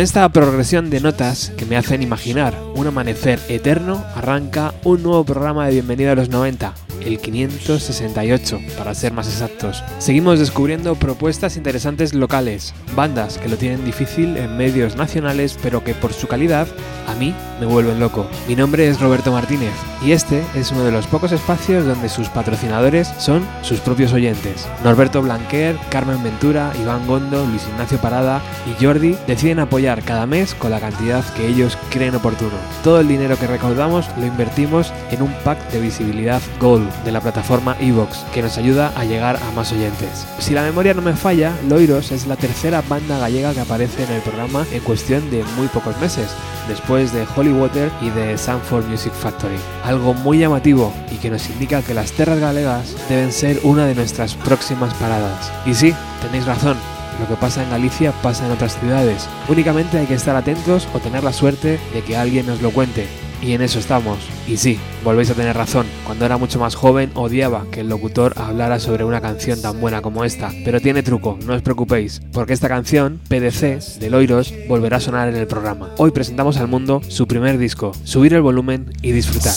Con esta progresión de notas que me hacen imaginar un amanecer eterno, arranca un nuevo programa de Bienvenido a los 90, el 568 para ser más exactos. Seguimos descubriendo propuestas interesantes locales, bandas que lo tienen difícil en medios nacionales pero que por su calidad a mí me vuelven loco. Mi nombre es Roberto Martínez y este es uno de los pocos espacios donde sus patrocinadores son sus propios oyentes. Norberto Blanquer, Carmen Ventura, Iván Gondo, Luis Ignacio Parada y Jordi deciden apoyar cada mes con la cantidad que ellos creen oportuno. Todo el dinero que recaudamos lo invertimos en un pack de visibilidad Gold de la plataforma Evox, que nos ayuda a llegar a más oyentes. Si la memoria no me falla, Loiros es la tercera banda gallega que aparece en el programa en cuestión de muy pocos meses, después de Holy Water y de Sanford Music Factory. Algo muy llamativo y que nos indica que las tierras galegas deben ser una de nuestras próximas paradas. Y sí, tenéis razón, lo que pasa en Galicia pasa en otras ciudades. Únicamente hay que estar atentos o tener la suerte de que alguien nos lo cuente. Y en eso estamos. Y sí, volvéis a tener razón. Cuando era mucho más joven odiaba que el locutor hablara sobre una canción tan buena como esta. Pero tiene truco, no os preocupéis, porque esta canción, PDC, de Loiros, volverá a sonar en el programa. Hoy presentamos al mundo su primer disco. Subir el volumen y disfrutar.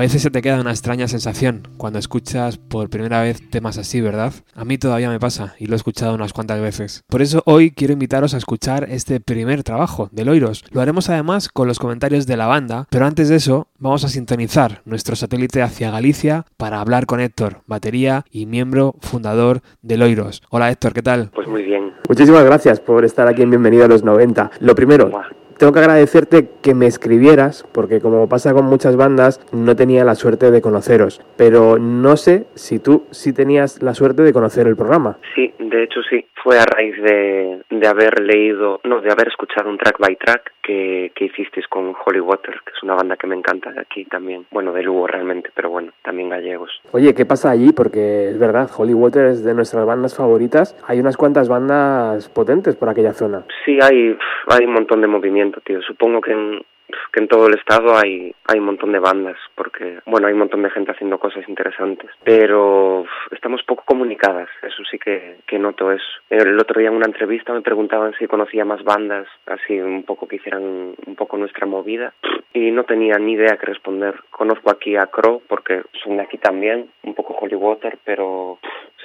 Veces se te queda una extraña sensación cuando escuchas por primera vez temas así, ¿verdad? A mí todavía me pasa y lo he escuchado unas cuantas veces. Por eso hoy quiero invitaros a escuchar este primer trabajo de Loiros. Lo haremos además con los comentarios de la banda, pero antes de eso vamos a sintonizar nuestro satélite hacia Galicia para hablar con Héctor, batería y miembro fundador de Loiros. Hola Héctor, ¿qué tal? Pues muy bien. Muchísimas gracias por estar aquí en Bienvenido a los 90. Lo primero, tengo que agradecerte que me escribieras, porque como pasa con muchas bandas, no tenía la suerte de conoceros. Pero no sé si tú sí tenías la suerte de conocer el programa. Sí, de hecho sí. Fue a raíz de, de haber leído, no, de haber escuchado un track by track que, que hicisteis con Holy Water, que es una banda que me encanta de aquí también. Bueno, de Lugo realmente, pero bueno, también gallegos. Oye, ¿qué pasa allí? Porque es verdad, Holy Water es de nuestras bandas favoritas. Hay unas cuantas bandas potentes por aquella zona. Sí, hay, hay un montón de tío. Supongo que en, que en todo el estado hay, hay un montón de bandas, porque, bueno, hay un montón de gente haciendo cosas interesantes, pero estamos poco comunicadas, eso sí que, que noto eso. El otro día en una entrevista me preguntaban si conocía más bandas, así un poco que hicieran un poco nuestra movida, y no tenía ni idea que responder. Conozco aquí a Crow, porque son de aquí también, un poco Holy Water, pero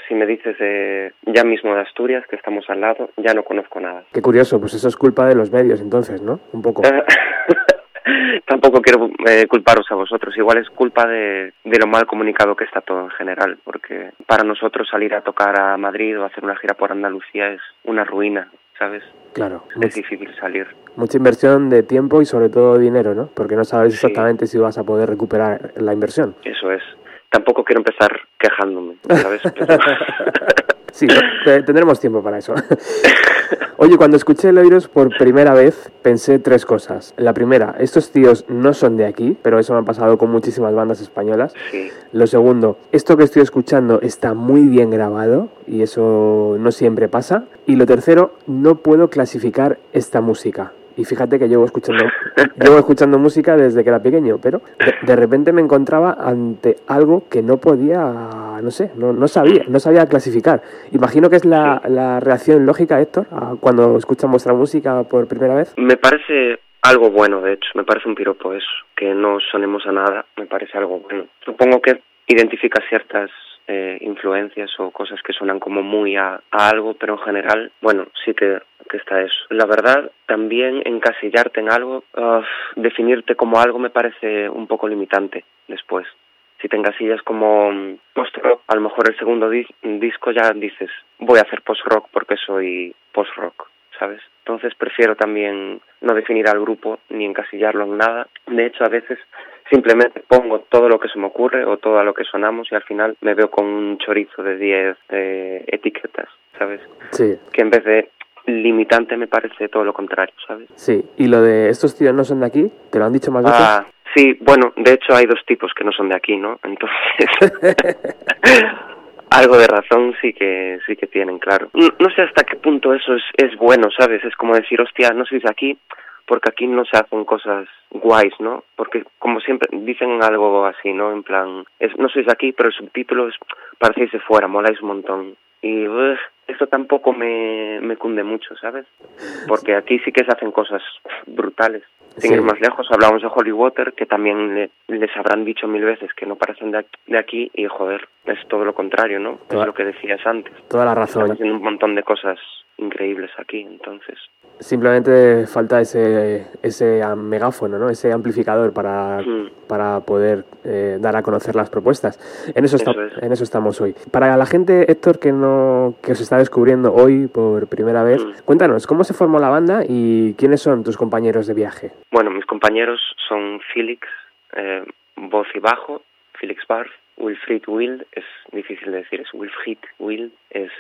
si me dices de, ya mismo de Asturias, que estamos al lado, ya no conozco nada. Qué curioso, pues eso es culpa de los medios entonces, ¿no? Un poco. Tampoco quiero eh, culparos a vosotros, igual es culpa de, de lo mal comunicado que está todo en general, porque para nosotros salir a tocar a Madrid o hacer una gira por Andalucía es una ruina, ¿sabes? Claro. Es difícil salir. Mucha inversión de tiempo y sobre todo dinero, ¿no? Porque no sabes exactamente si vas a poder recuperar la inversión. Eso es. Tampoco quiero empezar quejándome, ¿sabes? sí, tendremos tiempo para eso. Oye, cuando escuché el Oiros por primera vez, pensé tres cosas. La primera, estos tíos no son de aquí, pero eso me ha pasado con muchísimas bandas españolas. Sí. Lo segundo, esto que estoy escuchando está muy bien grabado y eso no siempre pasa. Y lo tercero, no puedo clasificar esta música. Y fíjate que llevo escuchando, llevo escuchando música desde que era pequeño, pero de, repente me encontraba ante algo que no podía, no sé, no, no sabía, no sabía clasificar. Imagino que es la, la reacción lógica, Héctor, cuando escuchan vuestra música por primera vez. Me parece algo bueno, de hecho, me parece un piropo eso, que no sonemos a nada, me parece algo bueno. Supongo que identifica ciertas eh, influencias o cosas que suenan como muy a, algo, pero en general, bueno, sí que, que, está eso. La verdad, también encasillarte en algo, definirte como algo me parece un poco limitante después. Si te encasillas como mm, post-rock, a lo mejor el segundo disco ya dices, voy a hacer post-rock porque soy post-rock, ¿sabes? Entonces prefiero también no definir al grupo ni encasillarlo en nada. De hecho, a veces simplemente pongo todo lo que se me ocurre o todo a lo que sonamos y al final me veo con un chorizo de 10 eh, etiquetas, ¿sabes? Sí. Que en vez de limitante me parece todo lo contrario, ¿sabes? Sí, y lo de estos tíos no son de aquí, ¿te lo han dicho más veces? Ah, sí, bueno, de hecho hay dos tipos que no son de aquí, ¿no? Entonces, algo de razón sí que sí que tienen, claro. No, no, sé hasta qué punto eso es, es bueno, ¿sabes? Es como decir, hostia, no sois de aquí, porque aquí no se hacen cosas guays, ¿no? Porque como siempre dicen algo así, ¿no? En plan, es, no sois aquí, pero el subtítulo es parecéis de fuera, moláis un montón. Y uf, esto tampoco me, me cunde mucho, ¿sabes? Porque aquí sí que se hacen cosas brutales. Sin ir más lejos, hablamos de Holy Water, que también les habrán dicho mil veces que no parecen de, de aquí, y joder, es todo lo contrario, ¿no? es lo que decías antes. Toda la razón. Están haciendo un montón de cosas increíbles aquí, entonces. Simplemente falta ese, ese megáfono, ¿no? ese amplificador para, Mm. para poder eh, dar a conocer las propuestas. En eso, Eso es. en eso estamos hoy. Para la gente, Héctor, que, no, que os está descubriendo hoy por primera vez, Mm. cuéntanos, ¿cómo se formó la banda y quiénes son tus compañeros de viaje? Bueno, mis compañeros son Felix, eh, voz y bajo, Felix Barth, Wilfried Wild, es difícil de decir, es Wilfried Wild, es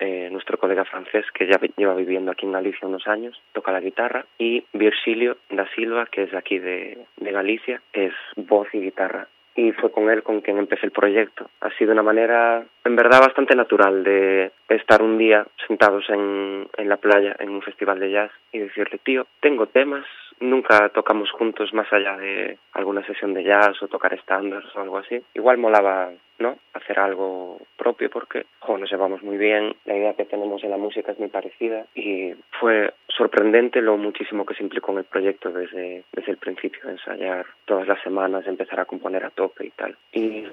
eh, nuestro colega francés que ya lleva viviendo aquí en Galicia unos años, toca la guitarra, y Virgilio da Silva, que es de aquí de, de Galicia, es voz y guitarra. Y fue con él con quien empecé el proyecto. Ha sido una manera, en verdad, bastante natural de estar un día sentados en, en la playa, en un festival de jazz, y decirle, tío, tengo temas, nunca tocamos juntos más allá de alguna sesión de jazz o tocar estándares o algo así. Igual molaba, ¿no? Hacer algo propio porque, jo, nos llevamos muy bien, la idea que tenemos en la música es muy parecida y fue sorprendente lo muchísimo que se implicó en el proyecto desde, desde el principio, ensayar todas las semanas, empezar a componer a tope y tal. Y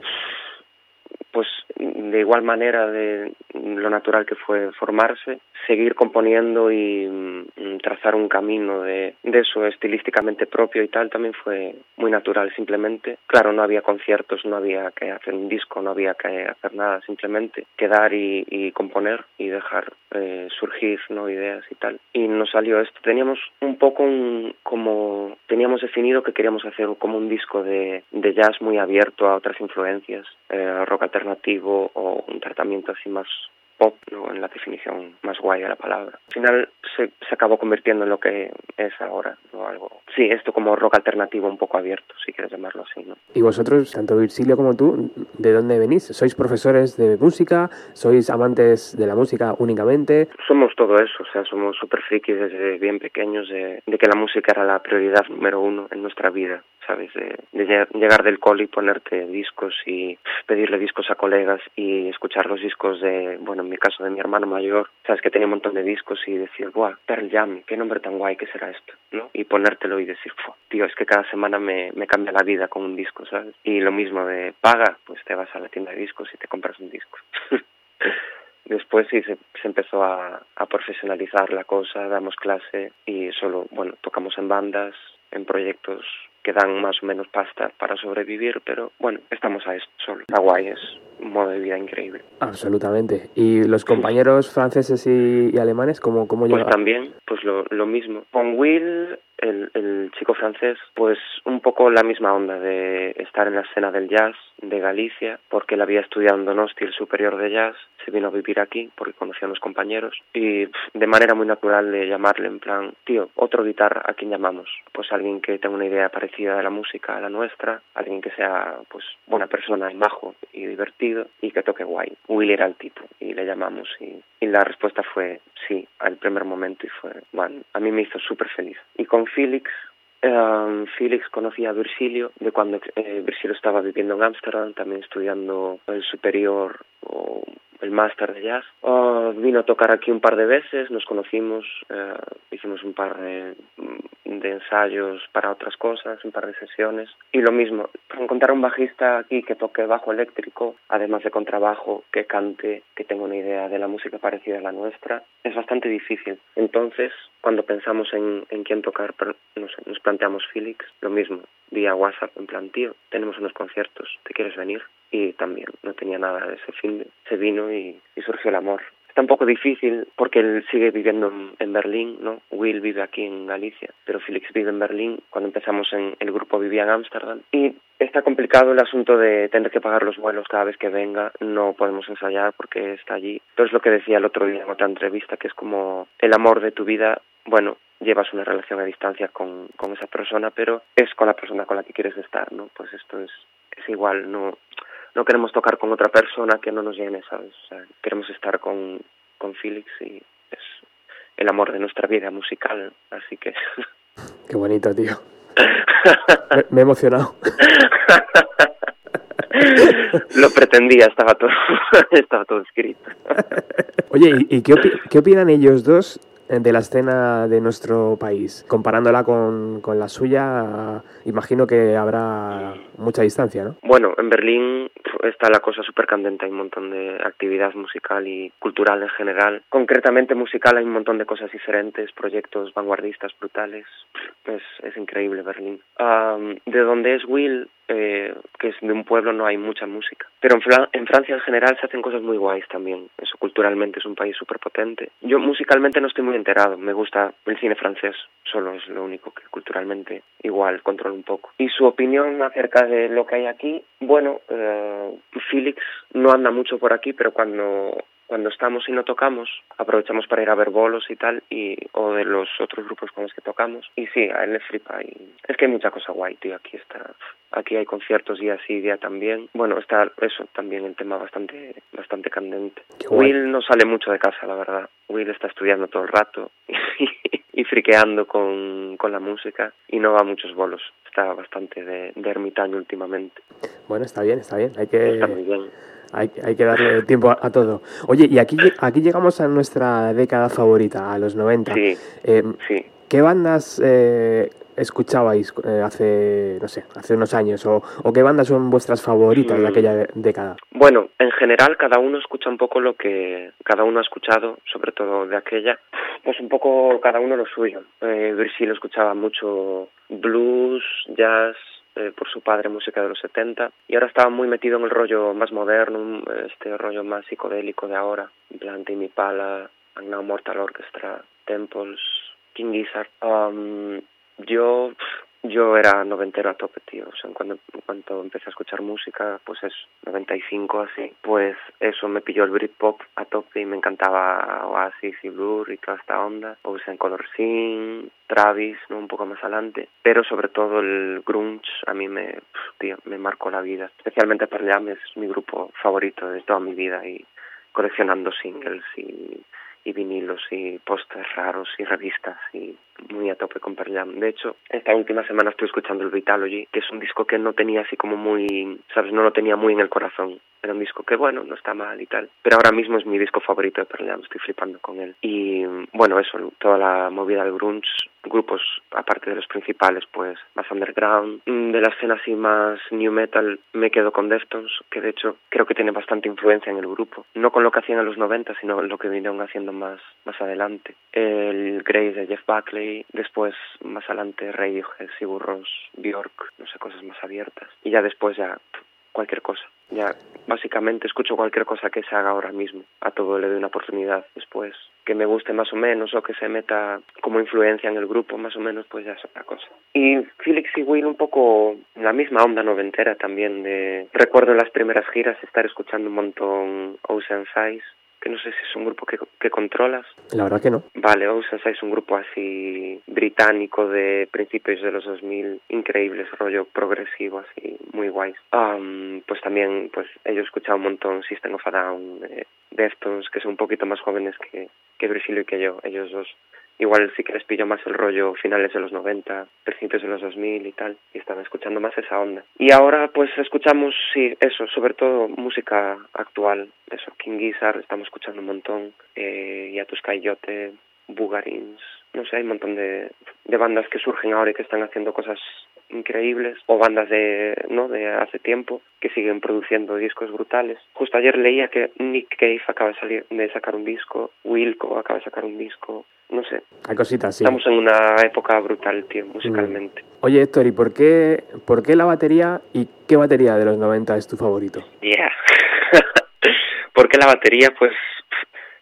pues de igual manera de lo natural que fue formarse, seguir componiendo y mm, trazar un camino de, de eso estilísticamente propio y tal también fue muy natural simplemente. Claro, no había conciertos, no había que hacer un disco, no había que hacer nada, simplemente quedar y, y componer y dejar eh, surgir no ideas y tal. Y nos salió esto. Teníamos un poco un, como teníamos definido que queríamos hacer como un disco de, de jazz muy abierto a otras influencias, eh, rock alternativo o un tratamiento así más pop, ¿no? en la definición más guay de la palabra. Al final se, se acabó convirtiendo en lo que es ahora, algo, sí, esto como rock alternativo un poco abierto, si quieres llamarlo así. ¿no? Y vosotros, tanto Virgilio como tú, ¿de dónde venís? ¿Sois profesores de música? ¿Sois amantes de la música únicamente? Somos todo eso, o sea, somos súper frikis desde bien pequeños de, de que la música era la prioridad número uno en nuestra vida. ¿sabes? De, de llegar del cole y ponerte discos y pedirle discos a colegas y escuchar los discos de, bueno, en mi caso de mi hermano mayor, ¿sabes? Que tenía un montón de discos y decir, ¡buah! Pearl Jam, qué nombre tan guay, ¿qué será esto? ¿No? Y ponértelo y decir. Tío, es que cada semana me, me cambia la vida con un disco, ¿sabes? Y lo mismo de paga, pues te vas a la tienda de discos y te compras un disco. después sí se, se empezó a, a profesionalizar la cosa, damos clase y solo, bueno, tocamos en bandas, en proyectos que dan más o menos pasta para sobrevivir, pero bueno, estamos a esto solo. Hawái es un modo de vida increíble. Absolutamente. ¿Y los compañeros franceses y, y alemanes cómo, cómo Pues también, pues lo, lo mismo. Con Will, el, el chico francés, pues un poco la misma onda de estar en la escena del jazz de Galicia, porque él había estudiado en Donosti el superior de jazz, se vino a vivir aquí porque conocía a unos compañeros y de manera muy natural de llamarle en plan, tío, otro guitarra, ¿a quién llamamos? Pues alguien que tenga una idea parecida de la música a la nuestra, alguien que sea pues buena persona y majo y divertido y que toque guay. Will era el tipo y le llamamos y, la respuesta fue sí al primer momento y fue, bueno, a mí me hizo súper feliz. Y con Felix Um, Felix conocía a Virgilio de cuando eh, Virgilio estaba viviendo en Ámsterdam, también estudiando el superior o el máster de jazz. Uh, vino a tocar aquí un par de veces, nos conocimos, uh, hicimos un par de, ensayos para otras cosas, un par de sesiones. Y lo mismo, encontrar un bajista aquí que toque bajo eléctrico, además de contrabajo, que cante, que tenga una idea de la música parecida a la nuestra, es bastante difícil. Entonces, cuando pensamos en, en quién tocar, no nos planteamos Felix, lo mismo, vía WhatsApp, en plan, tío, tenemos unos conciertos, ¿te quieres venir? Y también no tenía nada de ese fin, se vino y, y surgió el amor. Está un poco difícil porque él sigue viviendo en, Berlín, ¿no? Will vive aquí en Galicia, pero Felix vive en Berlín. Cuando empezamos en el grupo vivía en Ámsterdam. Y está complicado el asunto de tener que pagar los vuelos cada vez que venga. No podemos ensayar porque está allí. Pero es lo que decía el otro día en otra entrevista, que es como el amor de tu vida. Bueno, llevas una relación a distancia con, con esa persona, pero es con la persona con la que quieres estar, ¿no? Pues esto es, es igual, no no queremos tocar con otra persona que no nos llene, ¿sabes? O sea, queremos estar con, con Felix y es el amor de nuestra vida musical, así que... Qué bonito, tío. me, me he emocionado. Lo pretendía, estaba todo, estaba todo escrito. Oye, ¿y, y qué, opi qué opinan ellos dos de la escena de nuestro país. Comparándola con, con la suya, imagino que habrá mucha distancia, ¿no? Bueno, en Berlín está la cosa súper candente, hay un montón de actividad musical y cultural en general. Concretamente musical hay un montón de cosas diferentes, proyectos vanguardistas brutales. Es, es increíble Berlín. Um, de donde es Will, eh, que es de un pueblo, no hay mucha música. Pero en, Fran en, Francia en general se hacen cosas muy guays también. Eso culturalmente es un país súper potente. Yo musicalmente no estoy muy enterado. Me gusta el cine francés. Solo es lo único que culturalmente igual controlo un poco. Y su opinión acerca de lo que hay aquí, bueno, eh, Felix no anda mucho por aquí, pero cuando cuando estamos y no tocamos, aprovechamos para ir a ver bolos y tal, y, o de los otros grupos con los que tocamos. Y sí, a él le flipa. Y es que hay mucha cosa guay, tío. Aquí está, aquí hay conciertos día sí, día también. Bueno, está eso también el tema bastante, bastante candente. Will no sale mucho de casa, la verdad. Will está estudiando todo el rato y, friqueando con, con la música y no va a muchos bolos. Está bastante de, de ermitaño últimamente. Bueno, está bien, está bien. Hay que... Está muy bien. Hay, hay, que darle tiempo a, a, todo. Oye, y aquí, aquí llegamos a nuestra década favorita, a los 90. Sí, eh, sí. ¿Qué bandas eh, escuchabais eh, hace, no sé, hace unos años? O, ¿O, qué bandas son vuestras favoritas mm. de aquella década? Bueno, en general cada uno escucha un poco lo que cada uno ha escuchado, sobre todo de aquella. Pues un poco cada uno lo suyo. Eh, Virgilio escuchaba mucho blues, jazz, eh, por su padre música de los 70 y ahora estaba muy metido en el rollo más moderno, este rollo más psicodélico de ahora, en plan Timmy Pala, Now Mortal Orchestra, Temples, King Gizzard. Um, yo yo era noventero a tope, tío. O sea, cuando, cuando empecé a escuchar música, pues es 95 así, pues eso me pilló el Britpop a tope y me encantaba Oasis y Blur y toda esta onda. O sea, en Color Sin, Travis, ¿no? Un poco más adelante. Pero sobre todo el grunge a mí me, tío, me marcó la vida. Especialmente Pearl Jam es mi grupo favorito de toda mi vida y coleccionando singles y y vinilos y pósters raros y revistas y muy a tope con Pearl Jam. De hecho, esta última semana estoy escuchando el Vitalogy, que es un disco que no tenía así como muy, sabes, no lo tenía muy en el corazón. Era un disco que, bueno, no está mal y tal. Pero ahora mismo es mi disco favorito de Pearl Jam, estoy flipando con él. Y, bueno, eso, toda la movida del grunge grupos, aparte de los principales, pues más underground. Mm, de la escena así más new metal me quedo con Deftones, que de hecho creo que tiene bastante influencia en el grupo. No con lo que hacían en los 90, sino lo que vinieron haciendo más, más adelante. El Grey de Jeff Buckley, después más adelante Radiohead, Sigur Rós, Bjork, no sé, cosas más abiertas. Y ya después ya cualquier cosa. Ya básicamente escucho cualquier cosa que se haga ahora mismo. A todo le doy una oportunidad después. Que me guste más o menos o que se meta como influencia en el grupo más o menos, pues ya es otra cosa. Y Felix y Will un poco la misma onda noventera también de... Recuerdo en las primeras giras estar escuchando un montón Ocean Size que no sé si es un grupo que, que controlas. La verdad que no. Vale, Ocean es un grupo así británico de principios de los 2000, increíbles, rollo progresivo, así, muy guays. Um, pues también, pues ellos escuchado un montón System of a Down, eh, Deftones, que son un poquito más jóvenes que, que Brisilio y que yo, ellos dos igual sí que les pillo más el rollo finales de los 90, principios de los 2000 y tal, y están escuchando más esa onda. Y ahora pues escuchamos, sí, eso, sobre todo música actual, eso, King Gizzard, estamos escuchando un montón, eh, Yatus Coyote, Bugarins, no sé, hay un montón de, de bandas que surgen ahora y que están haciendo cosas increíbles o bandas de no de hace tiempo que siguen produciendo discos brutales. Justo ayer leía que Nick Cave acaba de salir de sacar un disco, Wilco acaba de sacar un disco, no sé. Hay cositas, sí. Estamos en una época brutal, tío, musicalmente. Mm. Oye, Héctor, ¿y por qué, por qué la batería y qué batería de los 90 es tu favorito? Yeah. ¿Por qué la batería? Pues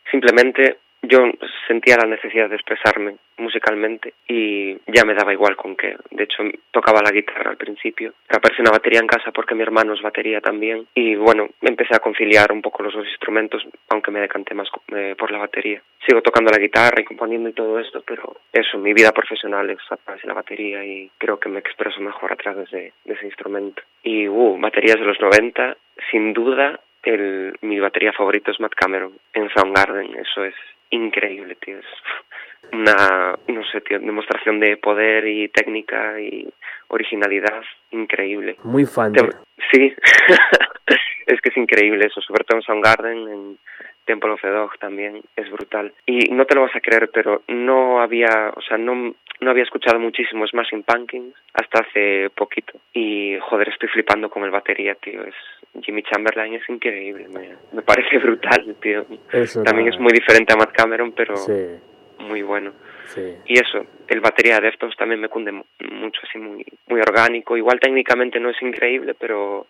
simplemente yo sentía la necesidad de expresarme musicalmente y ya me daba igual con qué. De hecho, tocaba la guitarra al principio. Apareció una batería en casa porque mi hermano es batería también. Y bueno, empecé a conciliar un poco los dos instrumentos, aunque me decanté más eh, por la batería. Sigo tocando la guitarra y componiendo y todo esto, pero eso, mi vida profesional es la batería y creo que me expreso mejor a través de, de ese instrumento. Y, uh, baterías de los 90, sin duda, el, mi batería favorito es Matt Cameron en Soundgarden. Eso es increíble, tío. Es una, no sé, tío, demostración de poder y técnica y originalidad increíble. Muy fan. Sí, es que es increíble eso, sobre todo en Soundgarden, en Temple of the Dog también, es brutal. Y no te lo vas a creer, pero no había, o sea, no, no había escuchado muchísimo Smashing Pumpkins hasta hace poquito. Y, joder, estoy flipando con el batería, tío. Es, Jimmy Chamberlain es increíble, me, me parece brutal, tío. Eso También es muy diferente a Matt Cameron, pero Sí, muy bueno. sí. Y eso, el batería de Deftones también me cunde mu- mucho, así muy, muy orgánico. Igual técnicamente no es increíble, pero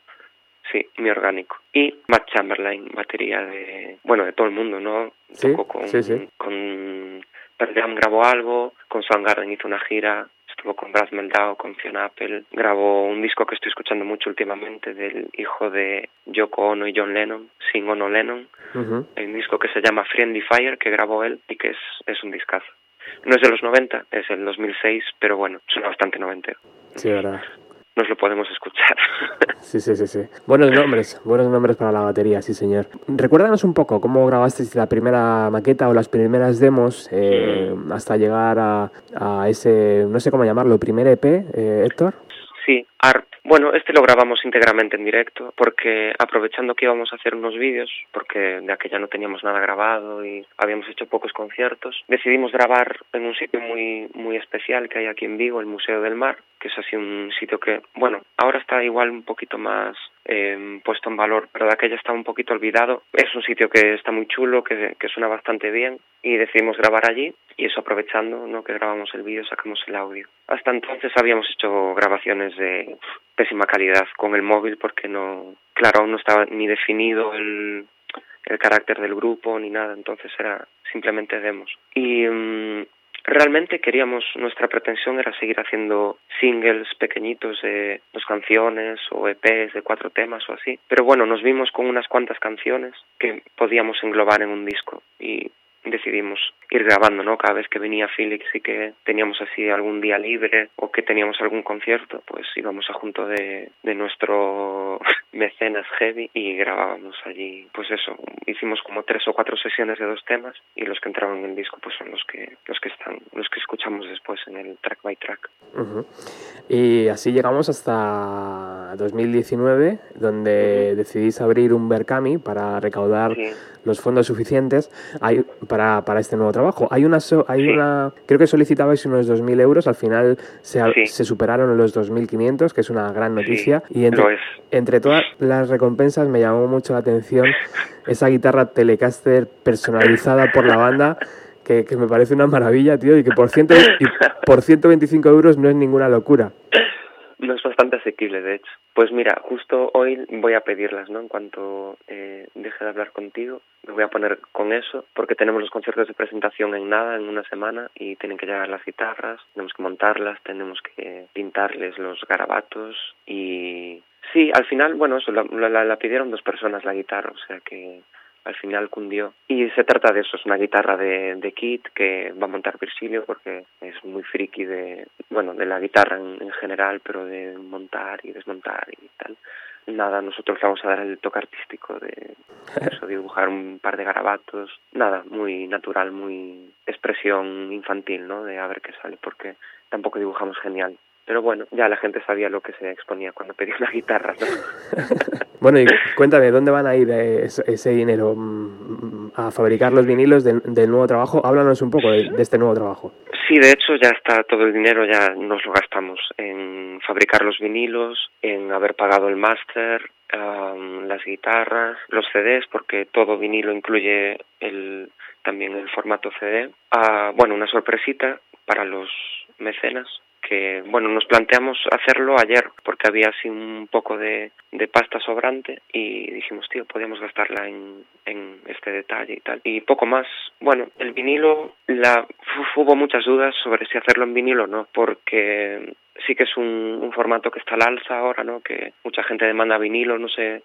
sí, muy orgánico. Y Matt Chamberlain, batería de, bueno, de todo el mundo, ¿no? Sí, Tocó con, sí, sí. con Pearl grabó algo, con Soundgarden hizo una gira, estuvo con Brad Meldau, con Fiona Apple, grabó un disco que estoy escuchando mucho últimamente del hijo de Yoko Ono y John Lennon, Sin Ono Lennon, hay un disco que se llama Friendly Fire que grabó él y que es, es un discazo. No es de los 90, es el 2006, pero bueno, suena bastante noventero. Sí, verdad. Nos lo podemos escuchar. Sí, sí, sí, sí. Buenos nombres, buenos nombres para la batería, sí, señor. Recuérdanos un poco cómo grabasteis la primera maqueta o las primeras demos eh, hasta llegar a, a ese, no sé cómo llamarlo, primer EP, eh, Héctor. Sí, Bueno, este lo grabamos íntegramente en directo porque aprovechando que íbamos a hacer unos vídeos, porque de aquella no teníamos nada grabado y habíamos hecho pocos conciertos, decidimos grabar en un sitio muy muy especial que hay aquí en Vigo, el Museo del Mar, que es así un sitio que, bueno, ahora está igual un poquito más eh, puesto en valor, pero de aquella está un poquito olvidado. Es un sitio que está muy chulo, que, que suena bastante bien y decidimos grabar allí y eso aprovechando ¿no? que grabamos el vídeo sacamos el audio. Hasta entonces habíamos hecho grabaciones de pésima calidad con el móvil porque no, claro, aún no estaba ni definido el, el carácter del grupo ni nada, entonces era simplemente demos. Y um, realmente queríamos, nuestra pretensión era seguir haciendo singles pequeñitos de dos canciones o EPs de cuatro temas o así, pero bueno, nos vimos con unas cuantas canciones que podíamos englobar en un disco y decidimos ir grabando, ¿no? Cada vez que venía Felix y que teníamos así algún día libre o que teníamos algún concierto, pues íbamos a junto de, de nuestro mecenas heavy y grabábamos allí, pues eso, hicimos como tres o cuatro sesiones de dos temas y los que entraban en el disco pues son los que los que están, los que escuchamos después en el track by track. Y así llegamos hasta 2019, donde decidís abrir un Berkami para recaudar los fondos suficientes. Hay, para, para, este nuevo trabajo. Hay una, hay una creo que solicitabais unos 2.000 euros, al final se, se superaron los 2.500, que es una gran noticia. y entre, entre todas las recompensas me llamó mucho la atención esa guitarra Telecaster personalizada por la banda que, que, me parece una maravilla, tío, y que por, ciento, y por 125 euros no es ninguna locura. No es bastante asequible, de hecho. Pues mira, justo hoy voy a pedirlas, ¿no? En cuanto eh, deje de hablar contigo, me voy a poner con eso, porque tenemos los conciertos de presentación en nada, en una semana, y tienen que llegar las guitarras, tenemos que montarlas, tenemos que pintarles los garabatos, y sí, al final, bueno, eso, la, la, la pidieron dos personas la guitarra, o sea que al final cundió. Y se trata de eso, es una guitarra de, de kit que va a montar Virgilio porque es muy friki de, bueno, de la guitarra en, general, pero de montar y desmontar y tal. Nada, nosotros le vamos a dar el toque artístico de eso, dibujar un par de garabatos. Nada, muy natural, muy expresión infantil, ¿no? De a ver qué sale, porque tampoco dibujamos genial. Pero bueno, ya la gente sabía lo que se exponía cuando pedía una guitarra. ¿no? bueno, y cuéntame, ¿dónde van a ir ese, dinero? Mm, ¿A fabricar los vinilos del nuevo trabajo? Háblanos un poco de, este nuevo trabajo. Sí, de hecho ya está todo el dinero, ya nos lo gastamos en fabricar los vinilos, en haber pagado el máster, las guitarras, los CDs, porque todo vinilo incluye el, también el formato CD. Ah, bueno, una sorpresita para los mecenas que bueno nos planteamos hacerlo ayer porque había así un poco de, de pasta sobrante y dijimos tío podíamos gastarla en, en este detalle y tal y poco más bueno el vinilo la hubo muchas dudas sobre si hacerlo en vinilo o no porque sí que es un, un, formato que está al alza ahora, ¿no? Que mucha gente demanda vinilo, no sé,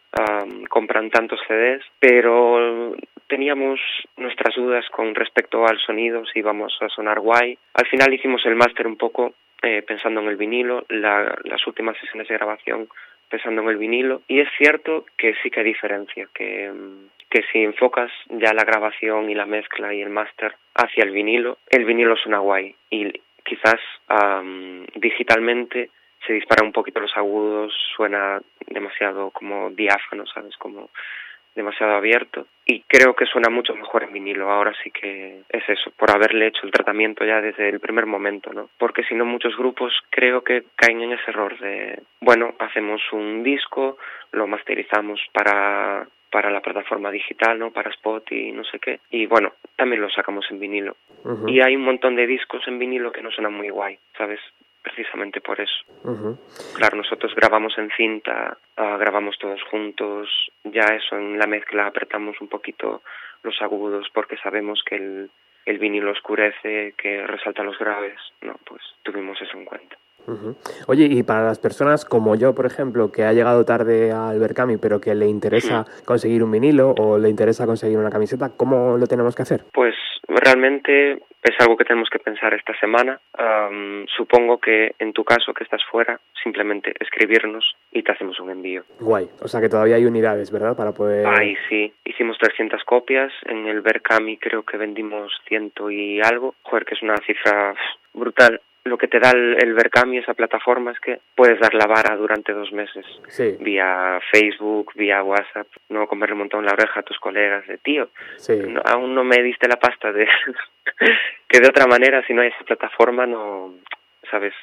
compran tantos CDs, pero teníamos nuestras dudas con respecto al sonido, si íbamos a sonar guay. Al final hicimos el máster un poco eh, pensando en el vinilo, las últimas sesiones de grabación pensando en el vinilo y es cierto que sí que hay diferencia, que, que si enfocas ya la grabación y la mezcla y el máster hacia el vinilo, el vinilo suena guay y quizás digitalmente se dispara un poquito los agudos, suena demasiado como diáfano, ¿sabes? Como demasiado abierto y creo que suena mucho mejor en vinilo. Ahora sí que es eso, por haberle hecho el tratamiento ya desde el primer momento, ¿no? Porque si no muchos grupos creo que caen en ese error de, bueno, hacemos un disco, lo masterizamos para para la plataforma digital, ¿no? Para Spot y no sé qué. Y bueno, también lo sacamos en vinilo. Y hay un montón de discos en vinilo que no suenan muy guay, ¿sabes? Precisamente por eso. Claro, nosotros grabamos en cinta, uh, grabamos todos juntos, ya eso en la mezcla apretamos un poquito los agudos porque sabemos que el, el vinilo oscurece, que resalta los graves, no, pues tuvimos eso en cuenta. Oye, y para las personas como yo, por ejemplo, que ha llegado tarde al Berkami, pero que le interesa conseguir un vinilo o le interesa conseguir una camiseta, ¿cómo lo tenemos que hacer? Pues realmente es algo que tenemos que pensar esta semana. supongo que en tu caso, que estás fuera, simplemente escribirnos y te hacemos un envío. Guay, o sea que todavía hay unidades, ¿verdad? Para poder... Ay, sí, hicimos 300 copias, en el Berkami creo que vendimos ciento y algo, joder, que es una cifra brutal lo que te da el, el Berkami, esa plataforma, es que puedes dar la vara durante dos meses. Sí. Vía Facebook, vía WhatsApp, no comerle un montón la oreja a tus colegas de tío. Sí. aún no me diste la pasta de que de otra manera, si no hay esa plataforma, no, sabes,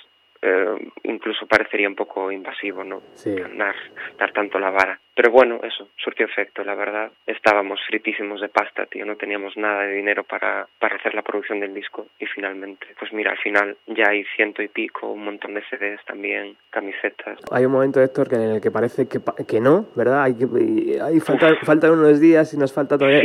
eh, incluso parecería un poco invasivo, ¿no? Sí. Dar, dar tanto la vara. Pero bueno, eso, surtió efecto, la verdad. Estábamos fritísimos de pasta, tío, no teníamos nada de dinero para, para hacer la producción del disco y finalmente, pues mira, al final ya hay ciento y pico, un montón de CDs también, camisetas. Hay un momento, Héctor, que en el que parece que, que no, ¿verdad? Hay, que, hay falta, faltan unos días y nos falta todavía...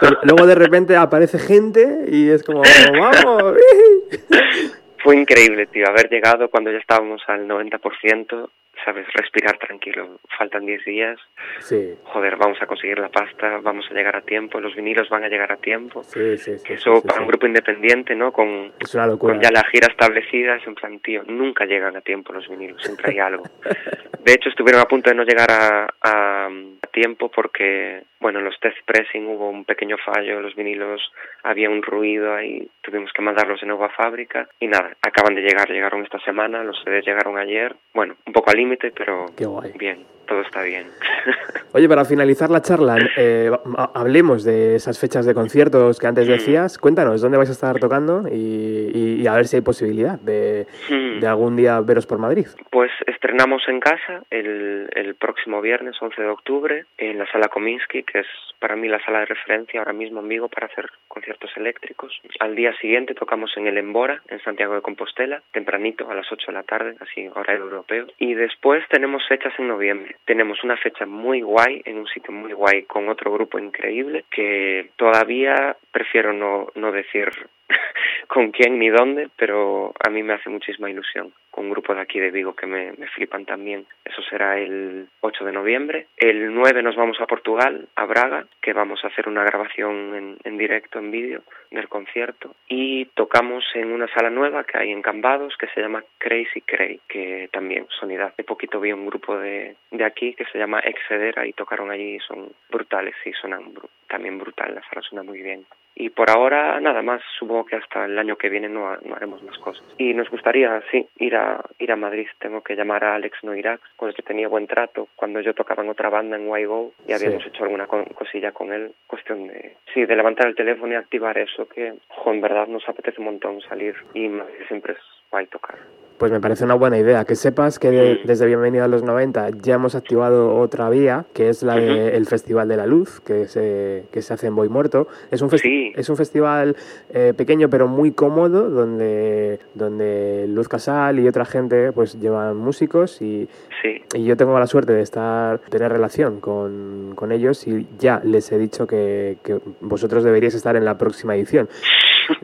Pero luego de repente aparece gente y es como, ¡vamos! fue increíble, tío, haber llegado cuando ya estábamos al 90%, sabes, respirar tranquilo. Faltan 10 días. Sí. Joder, vamos a conseguir la pasta, vamos a llegar a tiempo, los vinilos van a llegar a tiempo. Sí, sí, sí. Eso sí, para sí. un grupo independiente, ¿no? Con, Es una locura. con ya la gira establecida, es en plan, tío, nunca llegan a tiempo los vinilos, siempre hay algo. De hecho, estuvieron a punto de no llegar a, a, a tiempo porque, bueno, en los test pressing hubo un pequeño fallo, los vinilos había un ruido ahí, tuvimos que mandarlos de nuevo a fábrica y nada, acaban de llegar, llegaron esta semana, los CDs llegaron ayer, bueno, un poco al límite, pero Qué guay. bien, todo está bien. Oye, para finalizar la charla, eh, ha- hablemos de esas fechas de conciertos que antes Mm. decías. Cuéntanos, ¿dónde vais a estar tocando? Y, y- y a ver si hay posibilidad de, Hmm. de algún día veros por Madrid. Pues estrenamos en casa el, el próximo viernes 11 de octubre en la sala Kominsky, que es para mí la sala de referencia ahora mismo en Vigo para hacer conciertos eléctricos. Al día siguiente tocamos en el Embora, en Santiago de Compostela, tempranito, a las 8 de la tarde, así horario europeo. Y después tenemos fechas en noviembre. Tenemos una fecha muy guay, en un sitio muy guay, con otro grupo increíble, que todavía prefiero no, no decir con quién ni dónde, pero a mí me hace muchísima ilusión. Con un grupo de aquí de Vigo que me, me flipan también. Eso será el 8 de noviembre. El 9 nos vamos a Portugal, a Braga, que vamos a hacer una grabación en, en directo, en vídeo, del concierto. Y tocamos en una sala nueva que hay en Cambados, que se llama Crazy Cray, que también sonidad. Hace poquito vi un grupo de, de aquí que se llama Excedera y tocaron allí y son brutales, sí, sonan también brutal, la sala suena muy bien. Y por ahora nada más, supongo que hasta el año que viene no, ha- no haremos más cosas. Y nos gustaría, sí, ir a, ir a Madrid. Tengo que llamar a Alex Noirac, con el que tenía buen trato cuando yo tocaba en otra banda en YGO y habíamos Sí. hecho alguna co- cosilla con él. Cuestión de, sí, de levantar el teléfono y activar eso, que, jo, en verdad nos apetece un montón salir y Madrid siempre es guay tocar. Pues me parece una buena idea. Que sepas que de- desde Bienvenida a los 90 ya hemos activado otra vía, que es la del Festival de la Luz, que se, que se hace en Boy Muerto. Es un, Sí. es un festival eh, pequeño pero muy cómodo, donde, donde Luz Casal y otra gente pues llevan músicos y, Sí, y yo tengo la suerte de estar tener relación con, con ellos y ya les he dicho que, que vosotros deberíais estar en la próxima edición.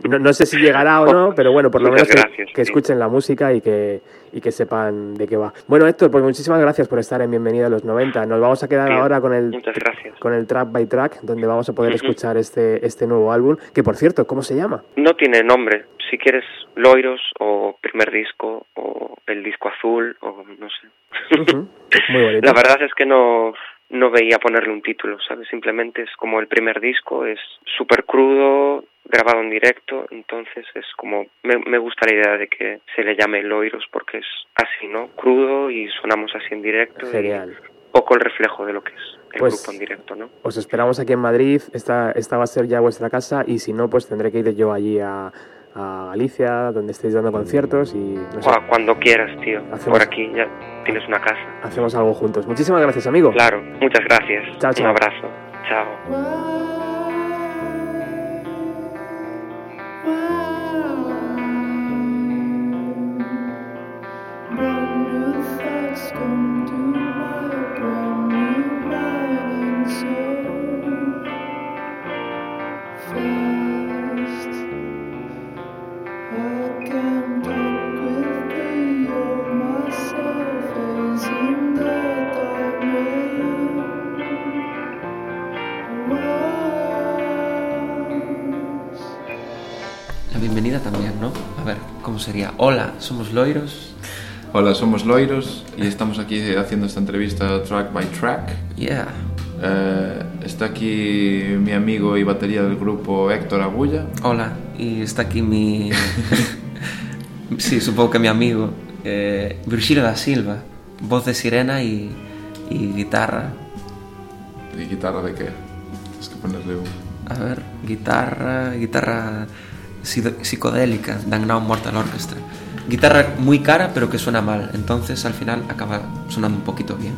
No, no sé si llegará o no, pero bueno, por lo menos Muchas que, gracias, que sí. escuchen la música y que, y que sepan de qué va. Bueno, Héctor, pues muchísimas gracias por estar en Bienvenida a los 90. Nos vamos a quedar ahora con el, con el Track by Track, donde vamos a poder escuchar este, este nuevo álbum, que por cierto, ¿cómo se llama? No tiene nombre. Si quieres Loiros o primer disco o el disco azul o no sé. Muy bonito. La verdad es que no no veía ponerle un título, ¿sabes? Simplemente es como el primer disco, es súper crudo, grabado en directo, entonces es como, me, me gusta la idea de que se le llame Loiros porque es así, ¿no? Crudo y sonamos así en directo. y Genial. poco el reflejo de lo que es el Pues- grupo en directo, ¿no? Os esperamos aquí en Madrid. Esta, esta va a ser ya vuestra casa y si no, pues tendré que ir yo allí a, a Galicia, donde estéis dando conciertos y no sé, cuando quieras, tío. Hacemos- Por aquí ya tienes una casa. hacemos algo juntos. Muchísimas gracias, amigo. Claro, muchas gracias. Chao, chao. Un abrazo. Chao. Bienvenida también, ¿no? A ver, ¿cómo sería? Hola, somos Loiros. Hola, somos Loiros y estamos aquí haciendo esta entrevista track by track. Yeah. Uh, está aquí mi amigo y batería del grupo Héctor Agulla. Hola, y está aquí mi. sí, supongo que mi amigo eh, Virgilio da Silva, voz de sirena y, y guitarra. ¿Y guitarra de qué? Es que ponerle un. A ver, guitarra. guitarra psicodélica, Dan Now Mortal Orchestra. Guitarra muy cara, pero que suena mal. Entonces al final acaba sonando un poquito bien.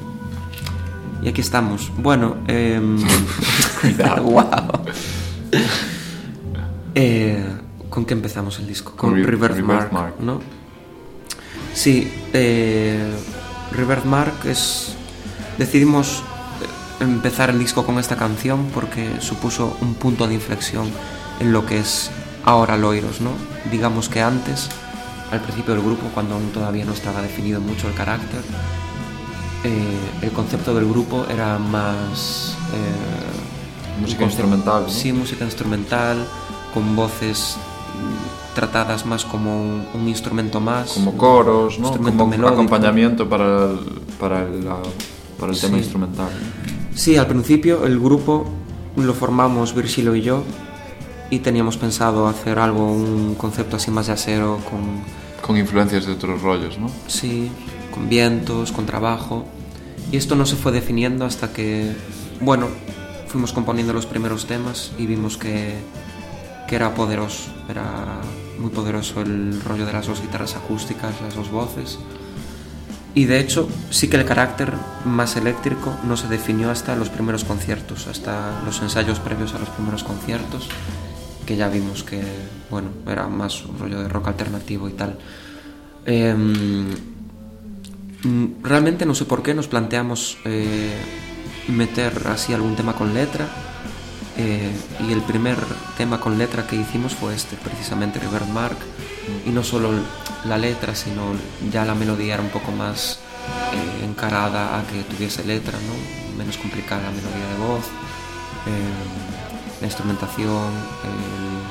Y aquí estamos. Bueno, eh... Cuidado. wow. Eh, ¿Con qué empezamos el disco? Con, Con Mark, Mark. ¿no? Sí, eh, Rebirth Mark es... Decidimos eh, empezar el disco con esta canción porque supuso un punto de inflexión en lo que es ahora Loiros, ¿no? Digamos que antes, al principio del grupo, cuando aún todavía no estaba definido mucho el carácter, eh, el concepto del grupo era más... eh, Música instrumental, ¿no? Sí, música instrumental, con voces tratadas más como un, un instrumento más. Como coros, ¿no? Como melódico. acompañamiento para el, para el, para el tema Sí. instrumental. Sí, al principio el grupo lo formamos Virgilio y yo y teníamos pensado hacer algo, un concepto así más yacero, con, Con influencias de otros rollos, ¿no? sí, con vientos, con trabajo. Y esto no se fue definiendo hasta que, bueno, fuimos componiendo los primeros temas y vimos que, que era poderoso, era muy poderoso el rollo de las dos guitarras acústicas, las dos voces. Y de hecho, sí que el carácter más eléctrico no se definió hasta los primeros conciertos, hasta los ensayos previos a los primeros conciertos, que ya vimos que, bueno, era más un rollo de rock alternativo y tal. Mm, realmente no sé por qué nos planteamos eh, meter así algún tema con letra. eh, y el primer tema con letra que hicimos fue este, precisamente River Mark. Y no solo la letra, sino ya la melodía era un poco más eh, encarada a que tuviese letra, ¿no? menos complicada la melodía de voz, eh, la instrumentación, eh,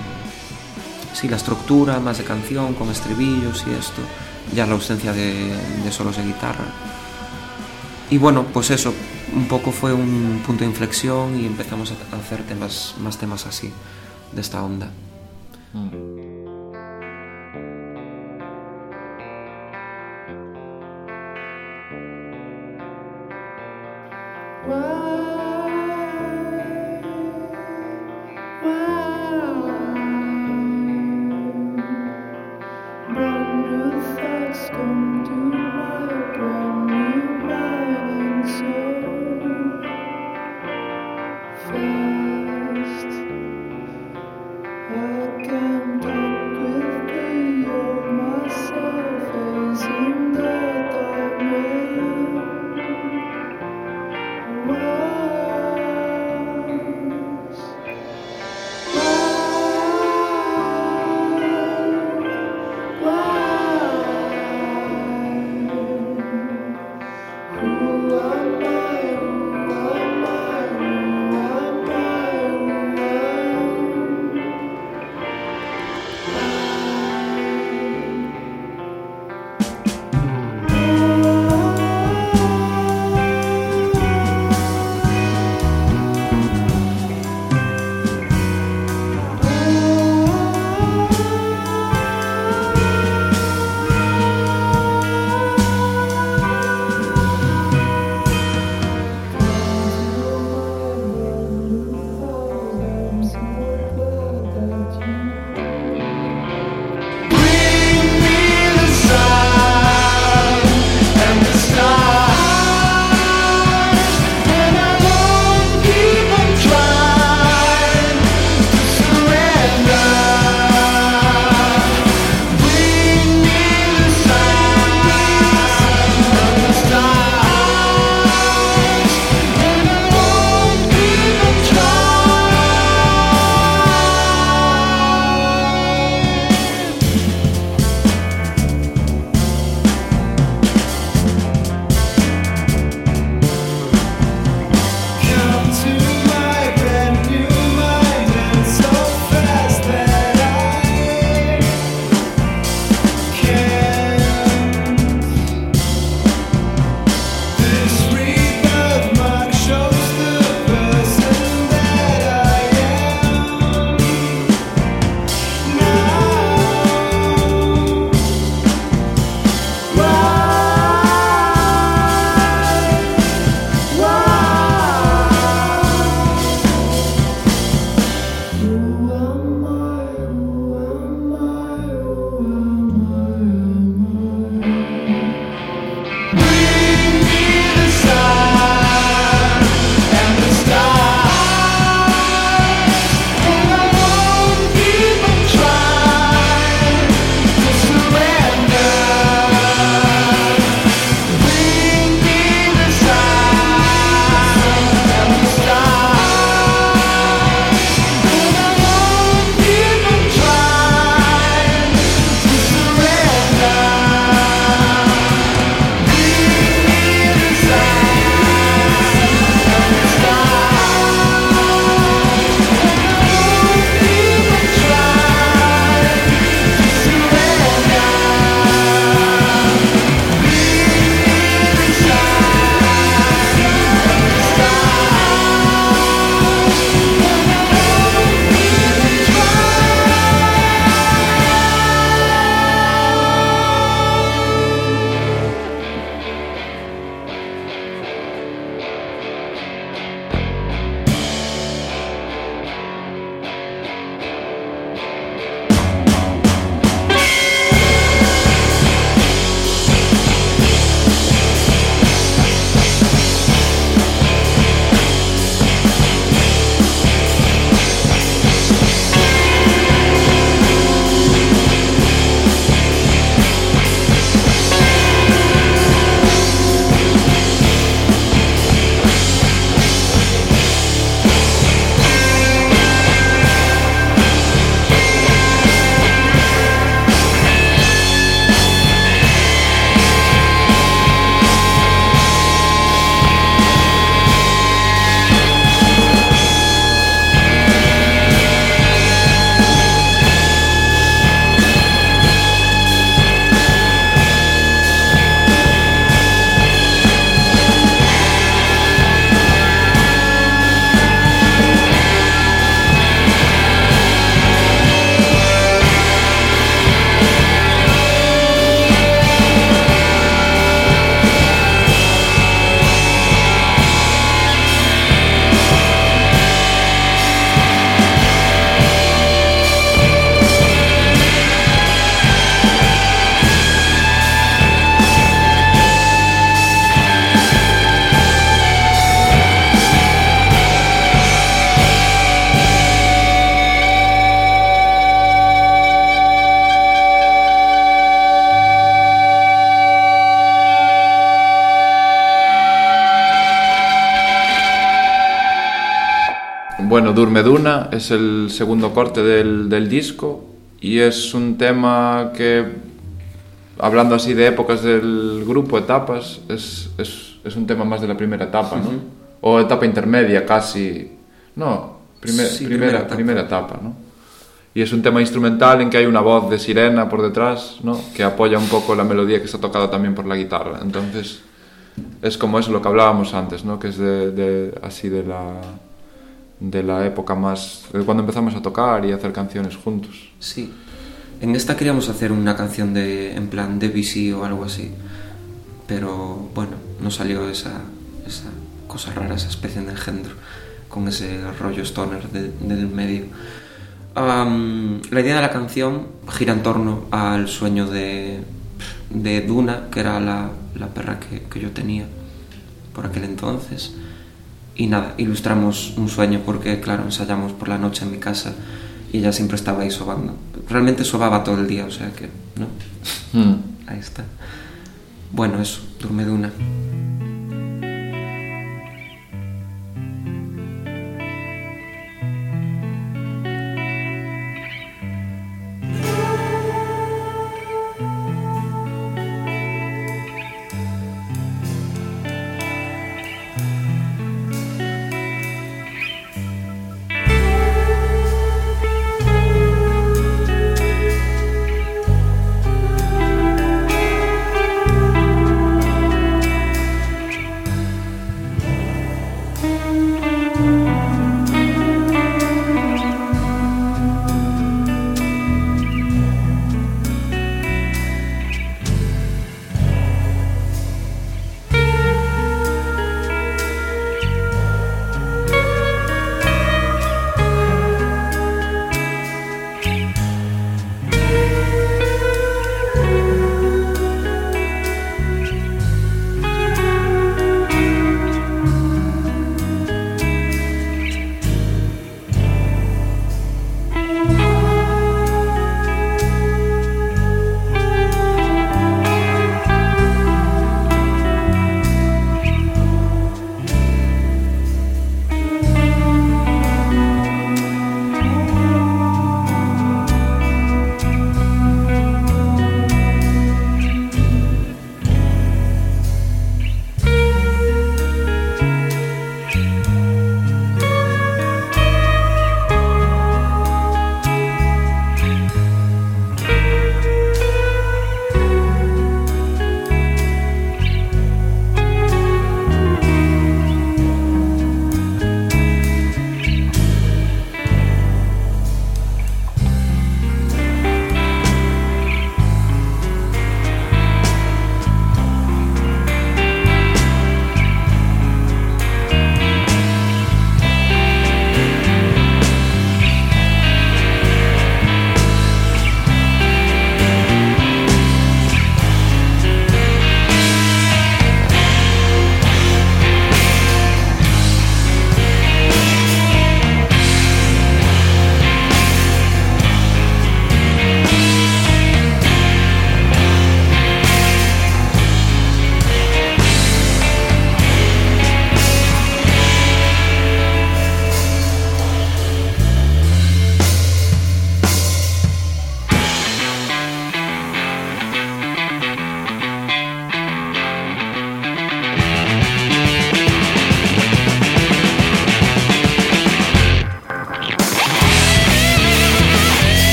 sí, la estructura más de canción con estribillos y esto, ya la ausencia de, de solos de guitarra. Y bueno, pues eso, un poco fue un punto de inflexión y empezamos a hacer temas, más temas así, de esta onda. Mm. Bueno, Durme Duna es el segundo corte del, del disco y es un tema que, hablando así de épocas del grupo, etapas, es, es, es un tema más de la primera etapa, ¿no? O etapa intermedia, casi. No, primer- Sí, primera, primera etapa. primera etapa, ¿no? Y es un tema instrumental en que hay una voz de sirena por detrás, ¿no? Que apoya un poco la melodía que está tocada también por la guitarra. Entonces, es como eso lo que hablábamos antes, ¿no? Que es de, de- así de la de la época más de cuando empezamos a tocar y a hacer canciones juntos. Sí. En esta queríamos hacer una canción de en plan Debussy o algo así. Pero bueno, no salió esa, esa cosa rara, esa especie de engendro con ese rollo stoner de- del medio. La idea de la canción gira en torno al sueño de, de Duna, que era la, la perra que, que yo tenía por aquel entonces. Y nada, ilustramos un sueño porque, claro, ensayamos por la noche en mi casa y ella siempre estaba ahí sobando. Realmente sobaba todo el día, o sea que, ¿no? Hmm. Ahí está. Bueno, eso, duerme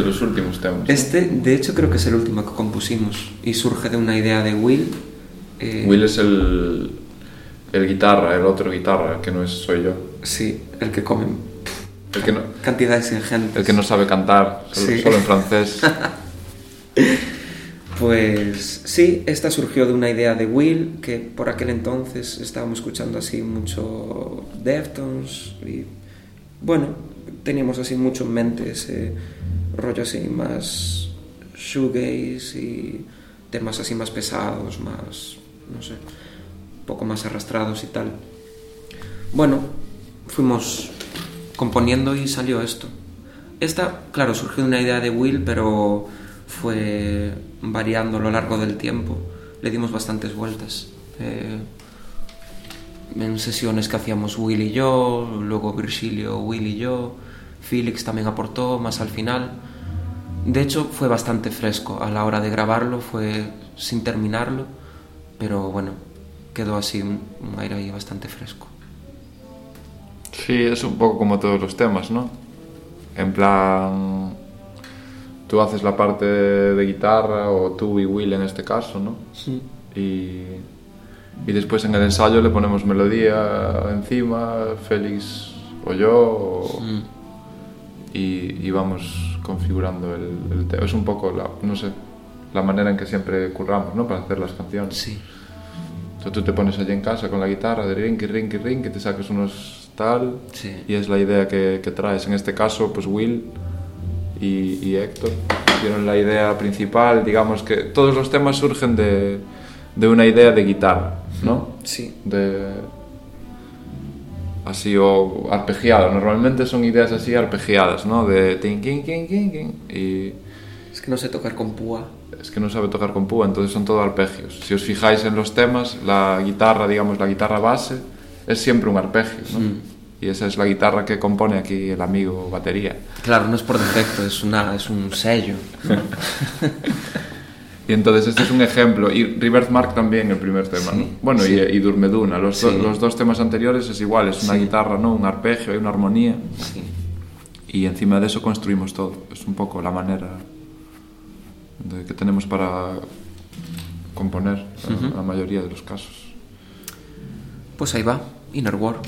de los últimos temas. Este, de hecho, creo que es el último que compusimos y surge de una idea de Will. eh, Will es el, el guitarra, el otro guitarra, que no es, soy yo. Sí, el que come El que no, cantidades ingentes. el que no sabe cantar, solo, Sí. solo en francés. Pues sí, esta surgió de una idea de Will, que por aquel entonces estábamos escuchando así mucho Deftones y bueno, teníamos así mucho en mente ese rollo así más shoegaze y temas así más pesados, más, no sé, un poco más arrastrados y tal. Bueno, fuimos componiendo y salió esto. Esta, claro, surgió de una idea de Will, pero fue variando a lo largo del tiempo. Le dimos bastantes vueltas. Eh, en sesiones que hacíamos Will y yo, luego Virgilio, Will y yo, Felix también aportó más al final. De hecho, fue bastante fresco a la hora de grabarlo, fue sin terminarlo, pero bueno, quedó así un, aire ahí bastante fresco. Sí, es un poco como todos los temas, ¿no? En plan, tú haces la parte de guitarra, o tú y Will en este caso, ¿no? Y, y después en el ensayo le ponemos melodía encima, Félix o yo, o- Mm. Y, y vamos configurando el, el tema. Es un poco, la, no sé, la manera en que siempre curramos, ¿no? Para hacer las canciones. Sí. Entonces tú te pones allí en casa con la guitarra de rinky, rinky, rinky, te sacas unos tal Sí. y es la idea que, que traes. En este caso, pues Will y, y Héctor dieron la idea principal. Digamos que todos los temas surgen de, de una idea de guitarra, ¿no? Sí. De así o arpegiado. Normalmente son ideas así arpegiadas, ¿no? De tin, kin, kin, kin, y Es que no sé tocar con púa. es que no sabe tocar con púa, entonces son todo arpegios. Si os fijáis en los temas, la guitarra, digamos, la guitarra base, es siempre un arpegio, ¿no? Mm. Y esa es la guitarra que compone aquí el amigo batería. Claro, no es por defecto, es, una, es un sello. Y entonces este es un ejemplo. Y Reverse Mark también, el primer tema, ¿no? Bueno, sí. y, y Durmeduna. Los, do- Sí. los dos temas anteriores es igual, es una Sí. guitarra, ¿no? Un arpegio, hay una armonía. Sí. Y encima de eso construimos todo. Es un poco la manera de- que tenemos para componer en Ujú. la mayoría de los casos. Pues ahí va, Inner War.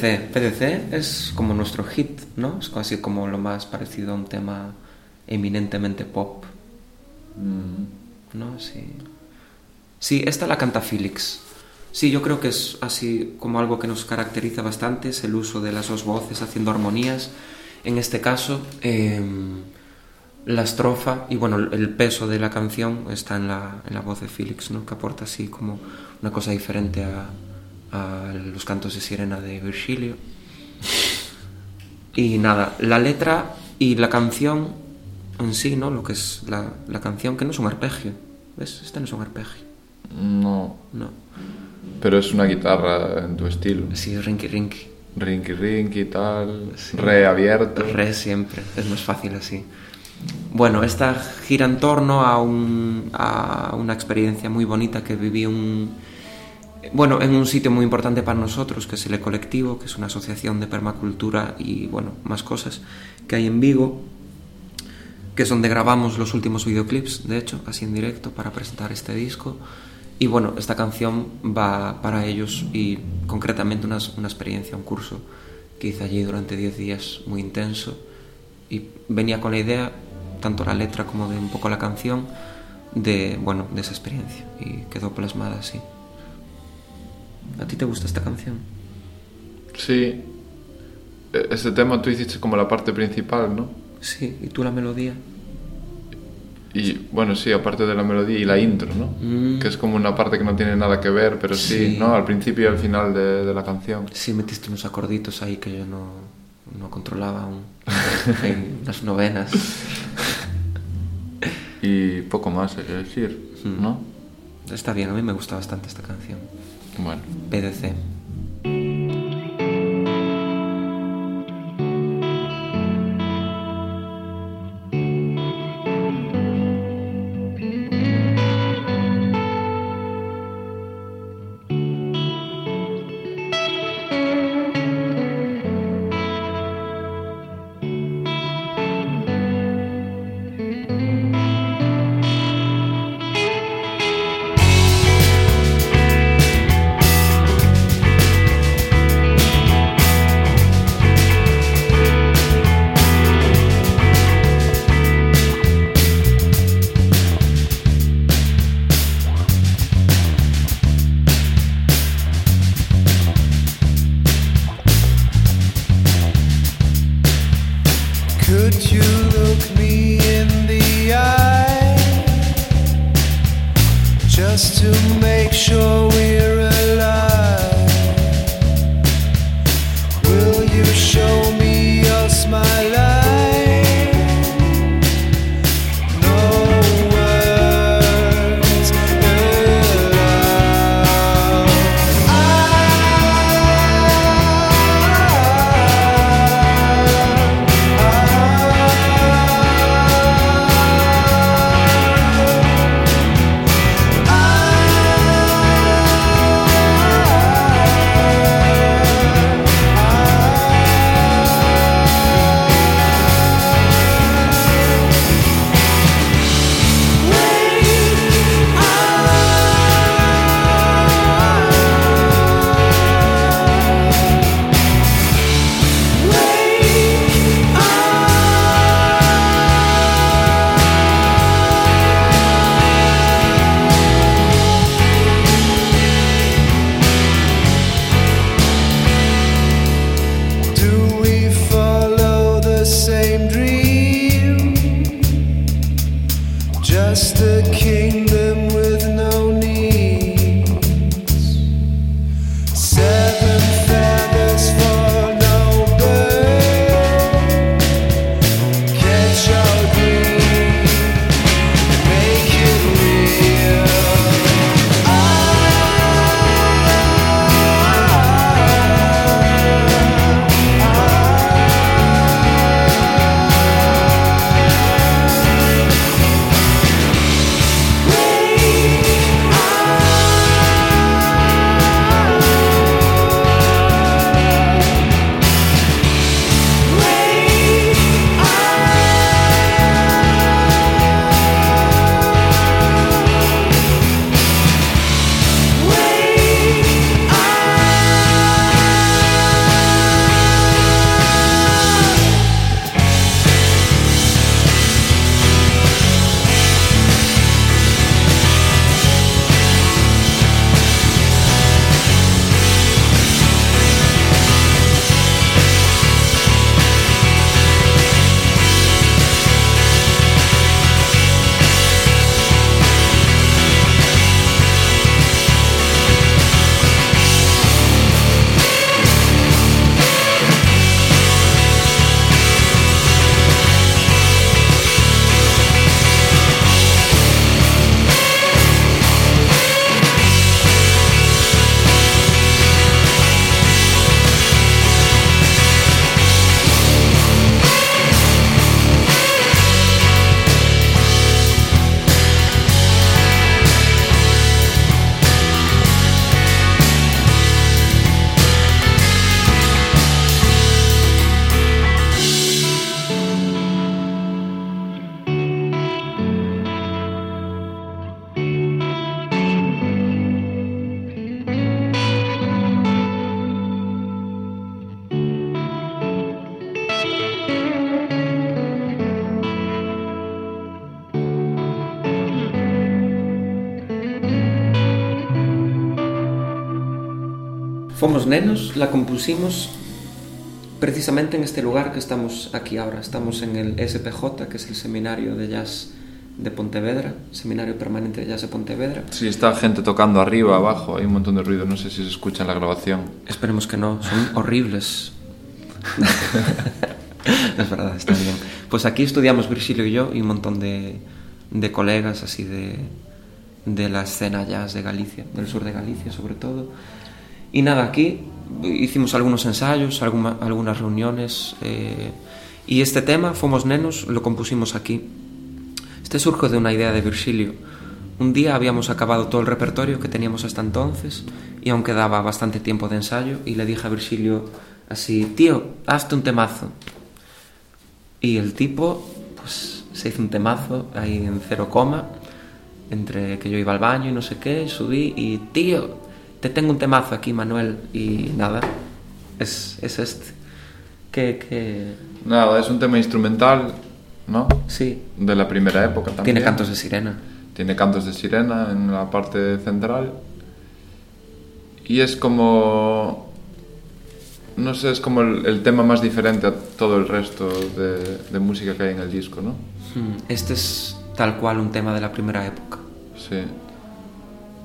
PDC, PDC es como nuestro hit, ¿no? Es casi como lo más parecido a un tema eminentemente pop, Mm. ¿no? Sí. Sí, esta la canta Felix. Sí, yo creo que es así como algo que nos caracteriza bastante, es el uso de las dos voces haciendo armonías. En este caso, eh, la estrofa y bueno, el peso de la canción está en la, en la voz de Felix, ¿no? que aporta así como una cosa diferente a, a los cantos de sirena de Virgilio. Y nada, la letra y la canción en sí, ¿no? Lo que es la, la canción, que no es un arpegio. ¿Ves? Este no es un arpegio. No, No. pero es una guitarra en tu estilo. Sí, rinky rinky. Rinky rinky tal, Sí. re abierto. Re siempre, es más fácil así. Bueno, esta gira en torno a, un, a una experiencia muy bonita que viví un, bueno, en un sitio muy importante para nosotros, que es el Colectivo, que es una asociación de permacultura y bueno, más cosas que hay en Vigo, que es donde grabamos los últimos videoclips, de hecho, así en directo, para presentar este disco. Y bueno, esta canción va para ellos y concretamente una, una experiencia, un curso que hice allí durante 10 días muy intenso y venía con la idea, tanto la letra como de un poco la canción, de, bueno, de esa experiencia y quedó plasmada así. ¿A ti te gusta esta canción? Sí. Este tema tú hiciste como la parte principal, ¿no? Sí, ¿y tú la melodía? Y bueno, sí, aparte de la melodía y la intro, ¿no? Mm. Que es como una parte que no tiene nada que ver, pero sí, Sí. ¿no? Al principio y al final de, de la canción. Sí, metiste unos acorditos ahí que yo no, no controlaba aún. en las novenas. Y poco más que decir, Mm. ¿no? Está bien, a mí me gusta bastante esta canción. Bueno. PDC. Fomos nenos, la compusimos precisamente en este lugar que estamos aquí ahora. Estamos en el SPJ, que es el Seminario de Jazz de Pontevedra, Seminario Permanente de Jazz de Pontevedra. Sí, está gente tocando arriba, abajo, hay un montón de ruido, no sé si se escucha en la grabación. Esperemos que no, son horribles. es verdad, está bien. Pues aquí estudiamos Virgilio y yo y un montón de, de colegas así de, de la escena jazz de Galicia, del sur de Galicia sobre todo. Y nada, aquí hicimos algunos ensayos, alguna- algunas reuniones eh, y este tema, Fomos Nenos, lo compusimos aquí. Este surge de una idea de Virgilio. Un día habíamos acabado todo el repertorio que teníamos hasta entonces y aún quedaba bastante tiempo de ensayo y le dije a Virgilio así, tío, hazte un temazo. Y el tipo, pues se hizo un temazo ahí en cero coma, entre que yo iba al baño y no sé qué, subí y, tío, te tengo un temazo aquí, Manuel. Y nada, es, es este. Que, que, Nada, es un tema instrumental, ¿no? sí, De la primera época también. tiene cantos de sirena. Tiene cantos de sirena en la parte central. Y es como... No sé, es como el, el tema más diferente a todo el resto de, de música que hay en el disco, ¿no? Mm, Este es tal cual un tema de la primera época. Sí.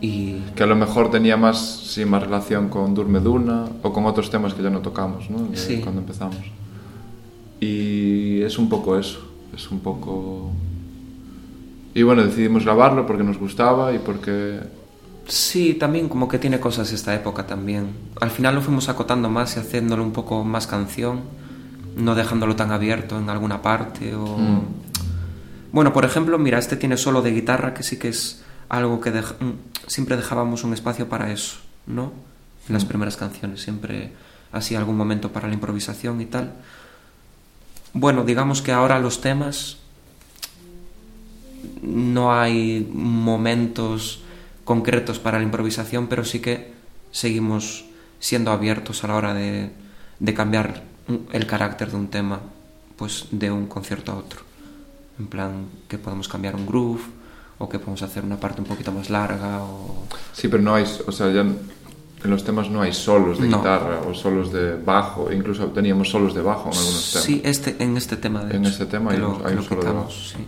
Y Que a lo mejor tenía más, sí, más relación con Durme Duna o con otros temas que ya no tocamos, ¿no? De Sí. Cuando empezamos. Y es un poco eso. Es un poco... Y bueno, decidimos grabarlo porque nos gustaba y porque... Sí, también como que tiene cosas esta época también. Al final lo fuimos acotando más y haciéndolo un poco más canción, no dejándolo tan abierto en alguna parte o... Mm. Bueno, por ejemplo, mira, este tiene solo de guitarra que sí que es algo que siempre dejábamos un espacio para eso, ¿no? En las primeras canciones, siempre así algún momento para la improvisación y tal. Bueno, digamos que ahora los temas no hay momentos concretos para la improvisación, pero sí que seguimos siendo abiertos a la hora de, de cambiar el carácter de un tema, pues de un concierto a otro. En plan, que podemos cambiar un groove, o que podemos hacer una parte un poquito más larga, o... Sí, pero no hay, o sea, ya en los temas no hay solos de No. guitarra o solos de bajo, incluso teníamos solos de bajo en algunos temas. Sí, este, en este tema de En hecho, este tema hay lo, un- hay que un lo solo de quitamos, bajo. sí.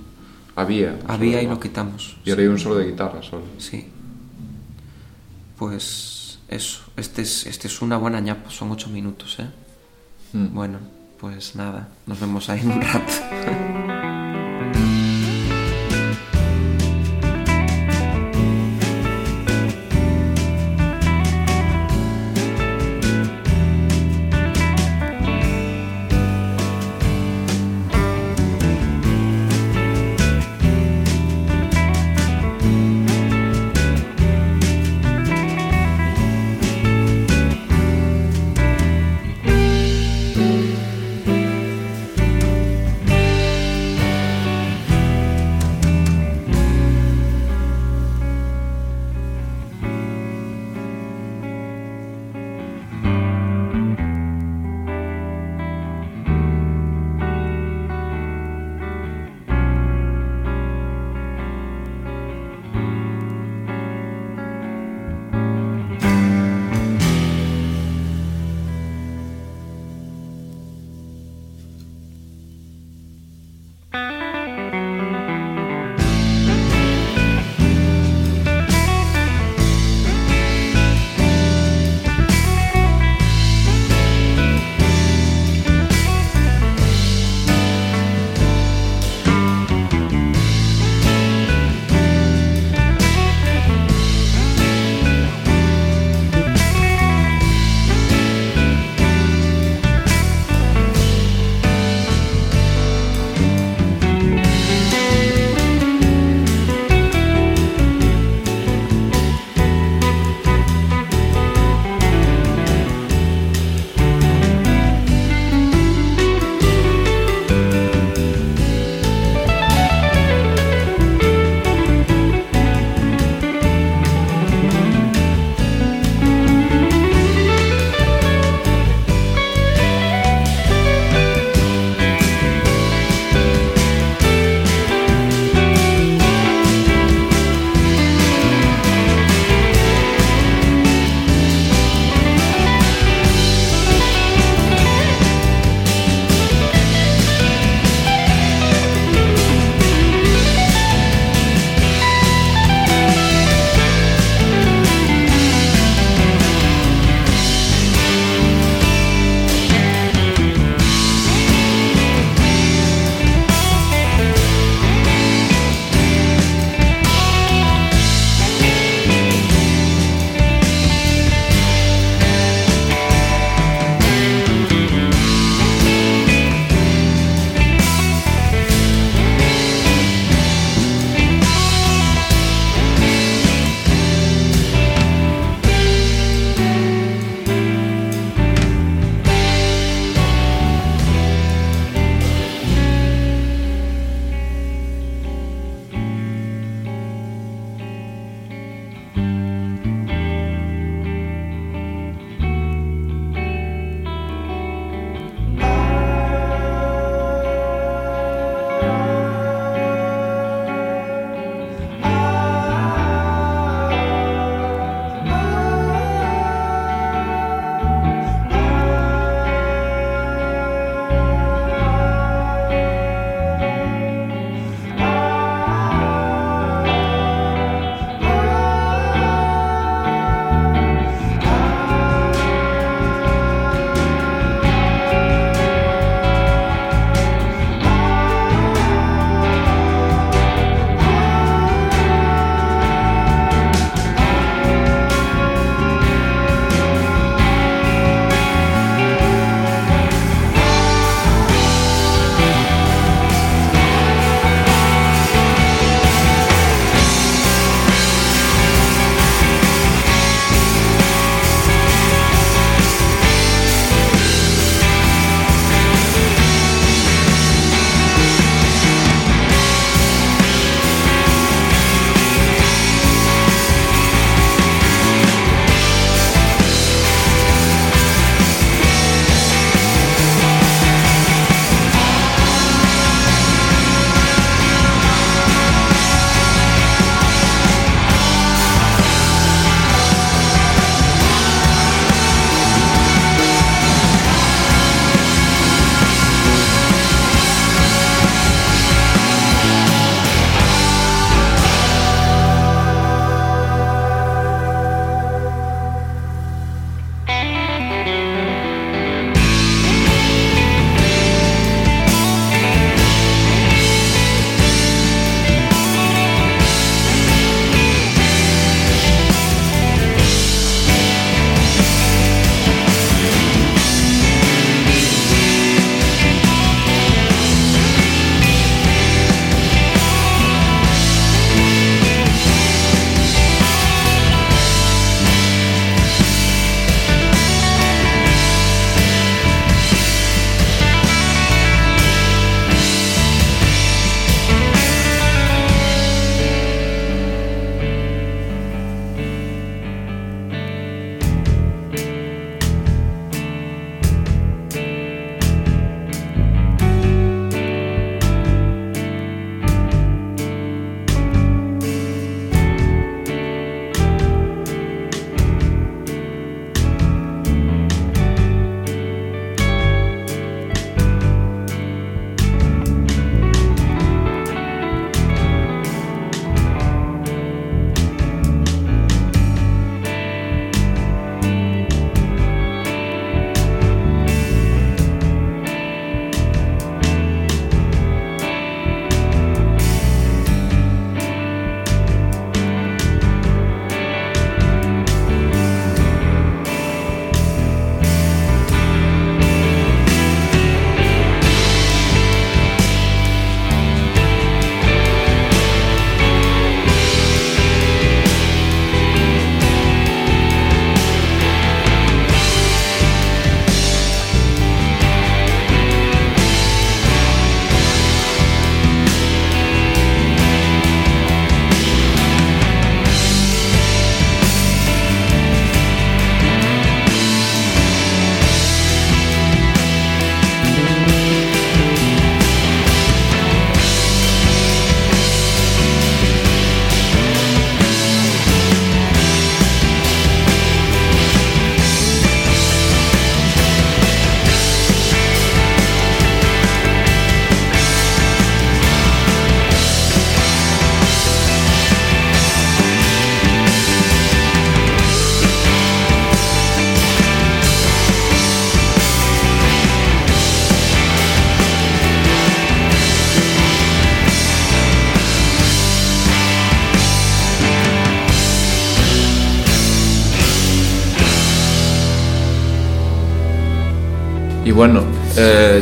Había. Había y lo quitamos. Y ahora hay un solo de guitarra solo. Sí. Pues eso, este es, este es una buena ñapa, son ocho minutos, ¿eh? Mm. Bueno, pues nada, nos vemos ahí en un rato.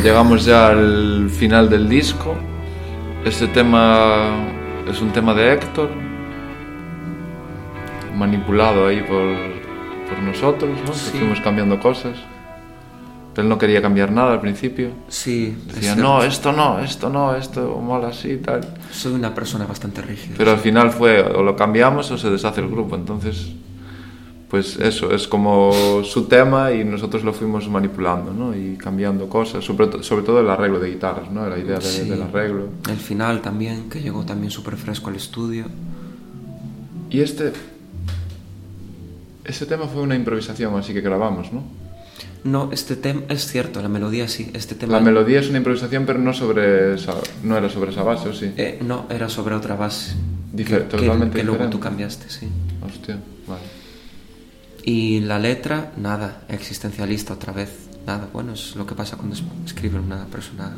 llegamos ya al final del disco. Este tema es un tema de Héctor, manipulado ahí por, por nosotros, ¿no? Sí. fuimos cambiando cosas. Él no quería cambiar nada al principio. Sí, Decía, es no, esto no, esto no, esto mola así y tal. soy una persona bastante rígida. Pero al final fue o lo cambiamos o se deshace el grupo. Entonces, pues eso, es como su tema y nosotros lo fuimos manipulando, ¿no? Y cambiando cosas, sobre, to- sobre todo el arreglo de guitarras, ¿no? La idea de- Sí. del arreglo. El final también, que llegó también súper fresco al estudio. Y este... Ese tema fue una improvisación, así que grabamos, ¿no? No, este tema, es cierto, la melodía sí, este tema... La melodía es una improvisación, pero no sobre esa, no era sobre esa base, ¿o sí? Eh, no, era sobre otra base. Difer- que, totalmente que luego diferente. tú cambiaste, sí. Hostia. Y la letra, nada, existencialista otra vez. Nada, bueno, es lo que pasa cuando es- escribe una persona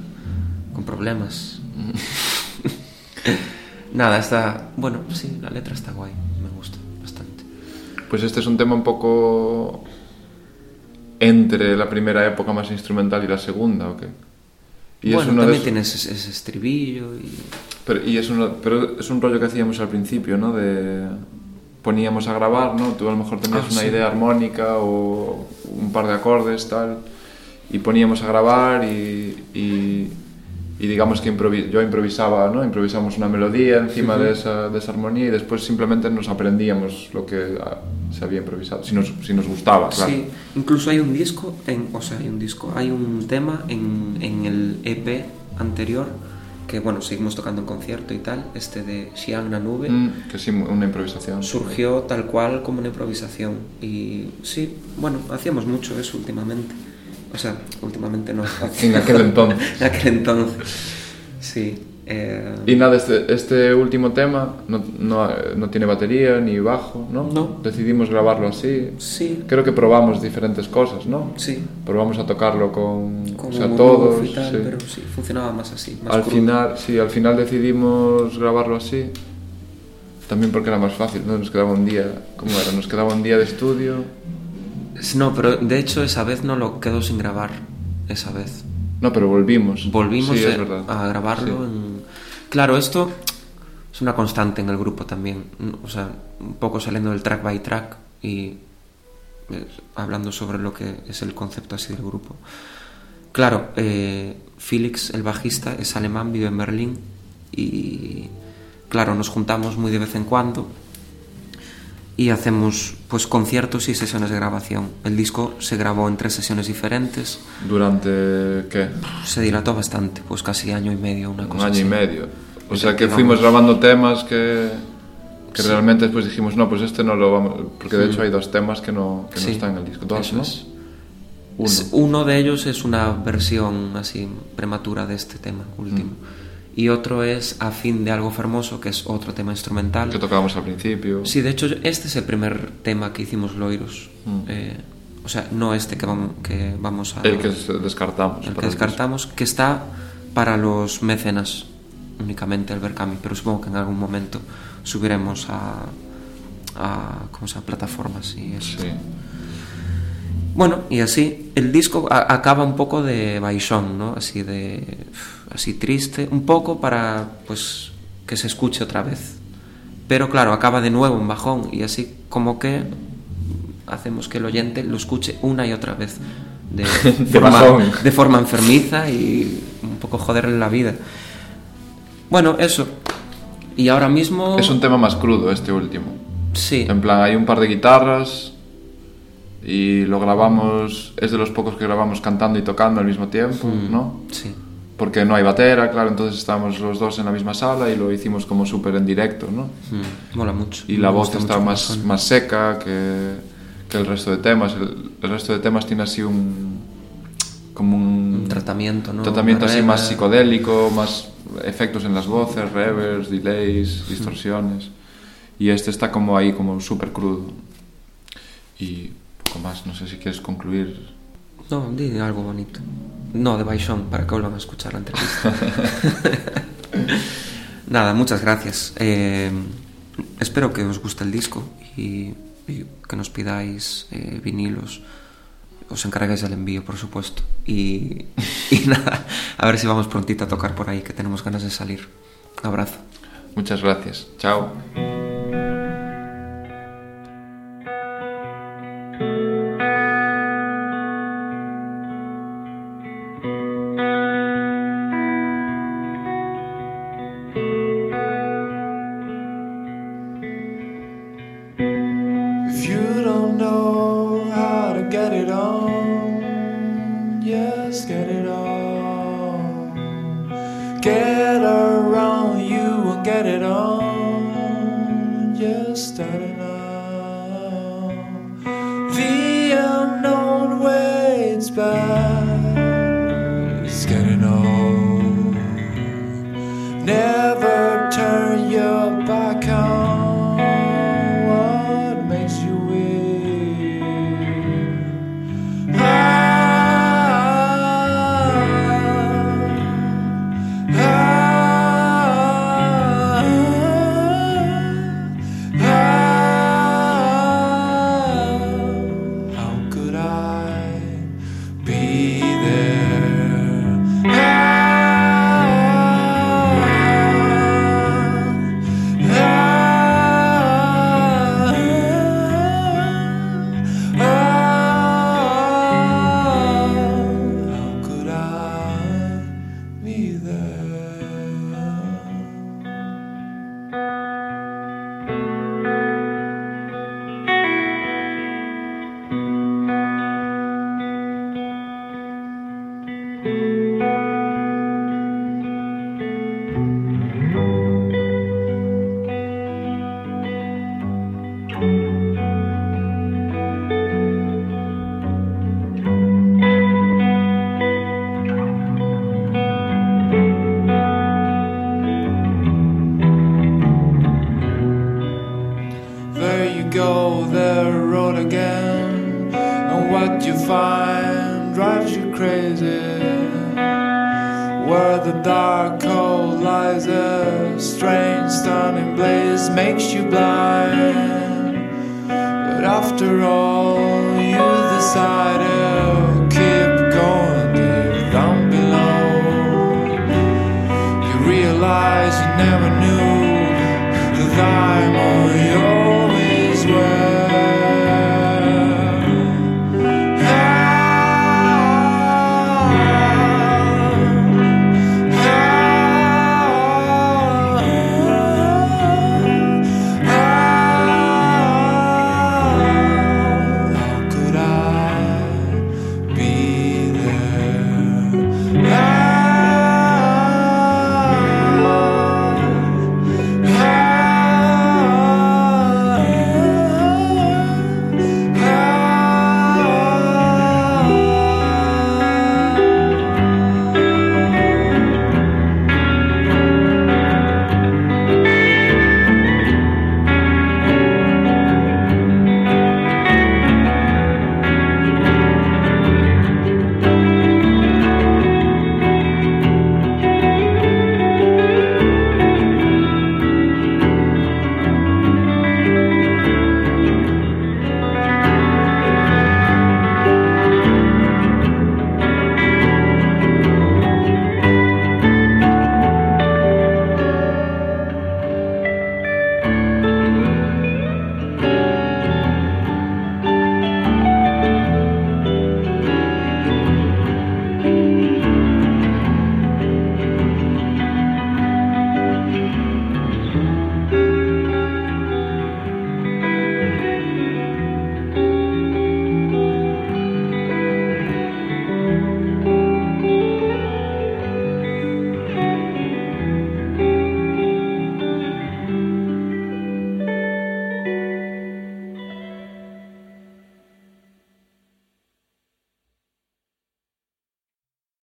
con problemas. nada, está... Bueno, sí, la letra está guay, me gusta bastante. Pues este es un tema un poco entre la primera época más instrumental y la segunda, ¿o qué? Y bueno, es también tienes ese, ese estribillo y... Pero, y es pero es un rollo que hacíamos al principio, ¿no? De poníamos a grabar, ¿no? Tú a lo mejor tenías Ah, una sí. idea armónica o un par de acordes, tal, y poníamos a grabar y, y, y digamos que improvi- yo improvisaba, ¿no? Improvisamos una melodía encima de, esa, de esa armonía y después simplemente nos aprendíamos lo que ah, se había improvisado, si nos, si nos gustaba, claro. Sí, incluso hay un disco, en, o sea, hay un disco, hay un tema en, en el EP anterior que, bueno, seguimos tocando en concierto y tal, este de Xiang Na Nube, Mm, que sí, una improvisación. surgió tal cual como una improvisación. Y sí, bueno, hacíamos mucho eso últimamente. O sea, últimamente no. En aquel entonces. en aquel entonces. Sí. Eh, Y nada, este, este último tema no, no, no tiene batería ni bajo, ¿no? No. Decidimos grabarlo así. sí, Creo que probamos diferentes cosas, ¿no? sí. Probamos a tocarlo con Como o sea, todos. y tal, sí. pero sí, funcionaba más así. Más Al crudo. final, sí, al final decidimos grabarlo así. También porque era más fácil, ¿no? Nos quedaba un día, ¿cómo era? Nos quedaba un día de estudio. No, pero de hecho esa vez no lo quedó sin grabar. Esa vez. No, pero volvimos. Volvimos sí, verdad. a grabarlo. Sí. en- Claro, esto es una constante en el grupo también. O sea, un poco saliendo del track by track y eh, hablando sobre lo que es el concepto así del grupo. Claro, eh, Felix, el bajista, es alemán, vive en Berlín y claro, nos juntamos muy de vez en cuando y hacemos pues conciertos y sesiones de grabación. El disco se grabó en tres sesiones diferentes. ¿Durante qué? Se dilató bastante, pues casi año y medio, una cosa Un año así. y medio. O sea que fuimos grabando temas que, que sí. realmente después dijimos, no, pues este no lo vamos... Porque de sí. hecho hay dos temas que no, que sí. no están en el disco. Dos, Eso ¿no? Es. Uno. uno. de ellos es una versión así prematura de este tema mm. último. Mm. Y otro es A fin de algo fermoso, que es otro tema instrumental. Que tocábamos al principio. Sí, de hecho, este es el primer tema que hicimos Loiros. Mm. Eh, o sea, no este que vamos, que vamos a. El que descartamos. el que descartamos, que está para los mecenas únicamente, el Berkami, pero supongo que en algún momento subiremos a. a ¿Cómo se llama? Plataformas y eso. Sí. Bueno, y así, el disco acaba un poco de baixón, ¿no? Así de... así triste, un poco para, pues, que se escuche otra vez. Pero claro, acaba de nuevo en bajón y así como que hacemos que el oyente lo escuche una y otra vez. De, De forma, bajón. de forma enfermiza y un poco joderle la vida. Bueno, eso. Y ahora mismo... Es un tema más crudo este último. Sí. En plan, hay un par de guitarras y lo grabamos, es de los pocos que grabamos cantando y tocando al mismo tiempo, Mm. ¿no? Sí. Porque no hay batera, claro, entonces estábamos los dos en la misma sala y lo hicimos como súper en directo, ¿no? Mm, mola mucho. Y Me la voz está más, más seca que, que el resto de temas. El, el resto de temas tiene así un... como un... Un tratamiento, ¿no? tratamiento Una así más psicodélico, más efectos en las voces, reverbs, delays, distorsiones. Y este está como ahí, como súper crudo. Y poco más, no sé si quieres concluir. No, di algo bonito. No, de Baixón, para que vuelvan a escuchar la entrevista. Nada, muchas gracias. Eh, espero que os guste el disco y, que nos pidáis eh, vinilos os encarguéis del envío, por supuesto. Y, y nada, a ver si vamos prontito a tocar por ahí, que tenemos ganas de salir. Un abrazo. Muchas gracias. Chao.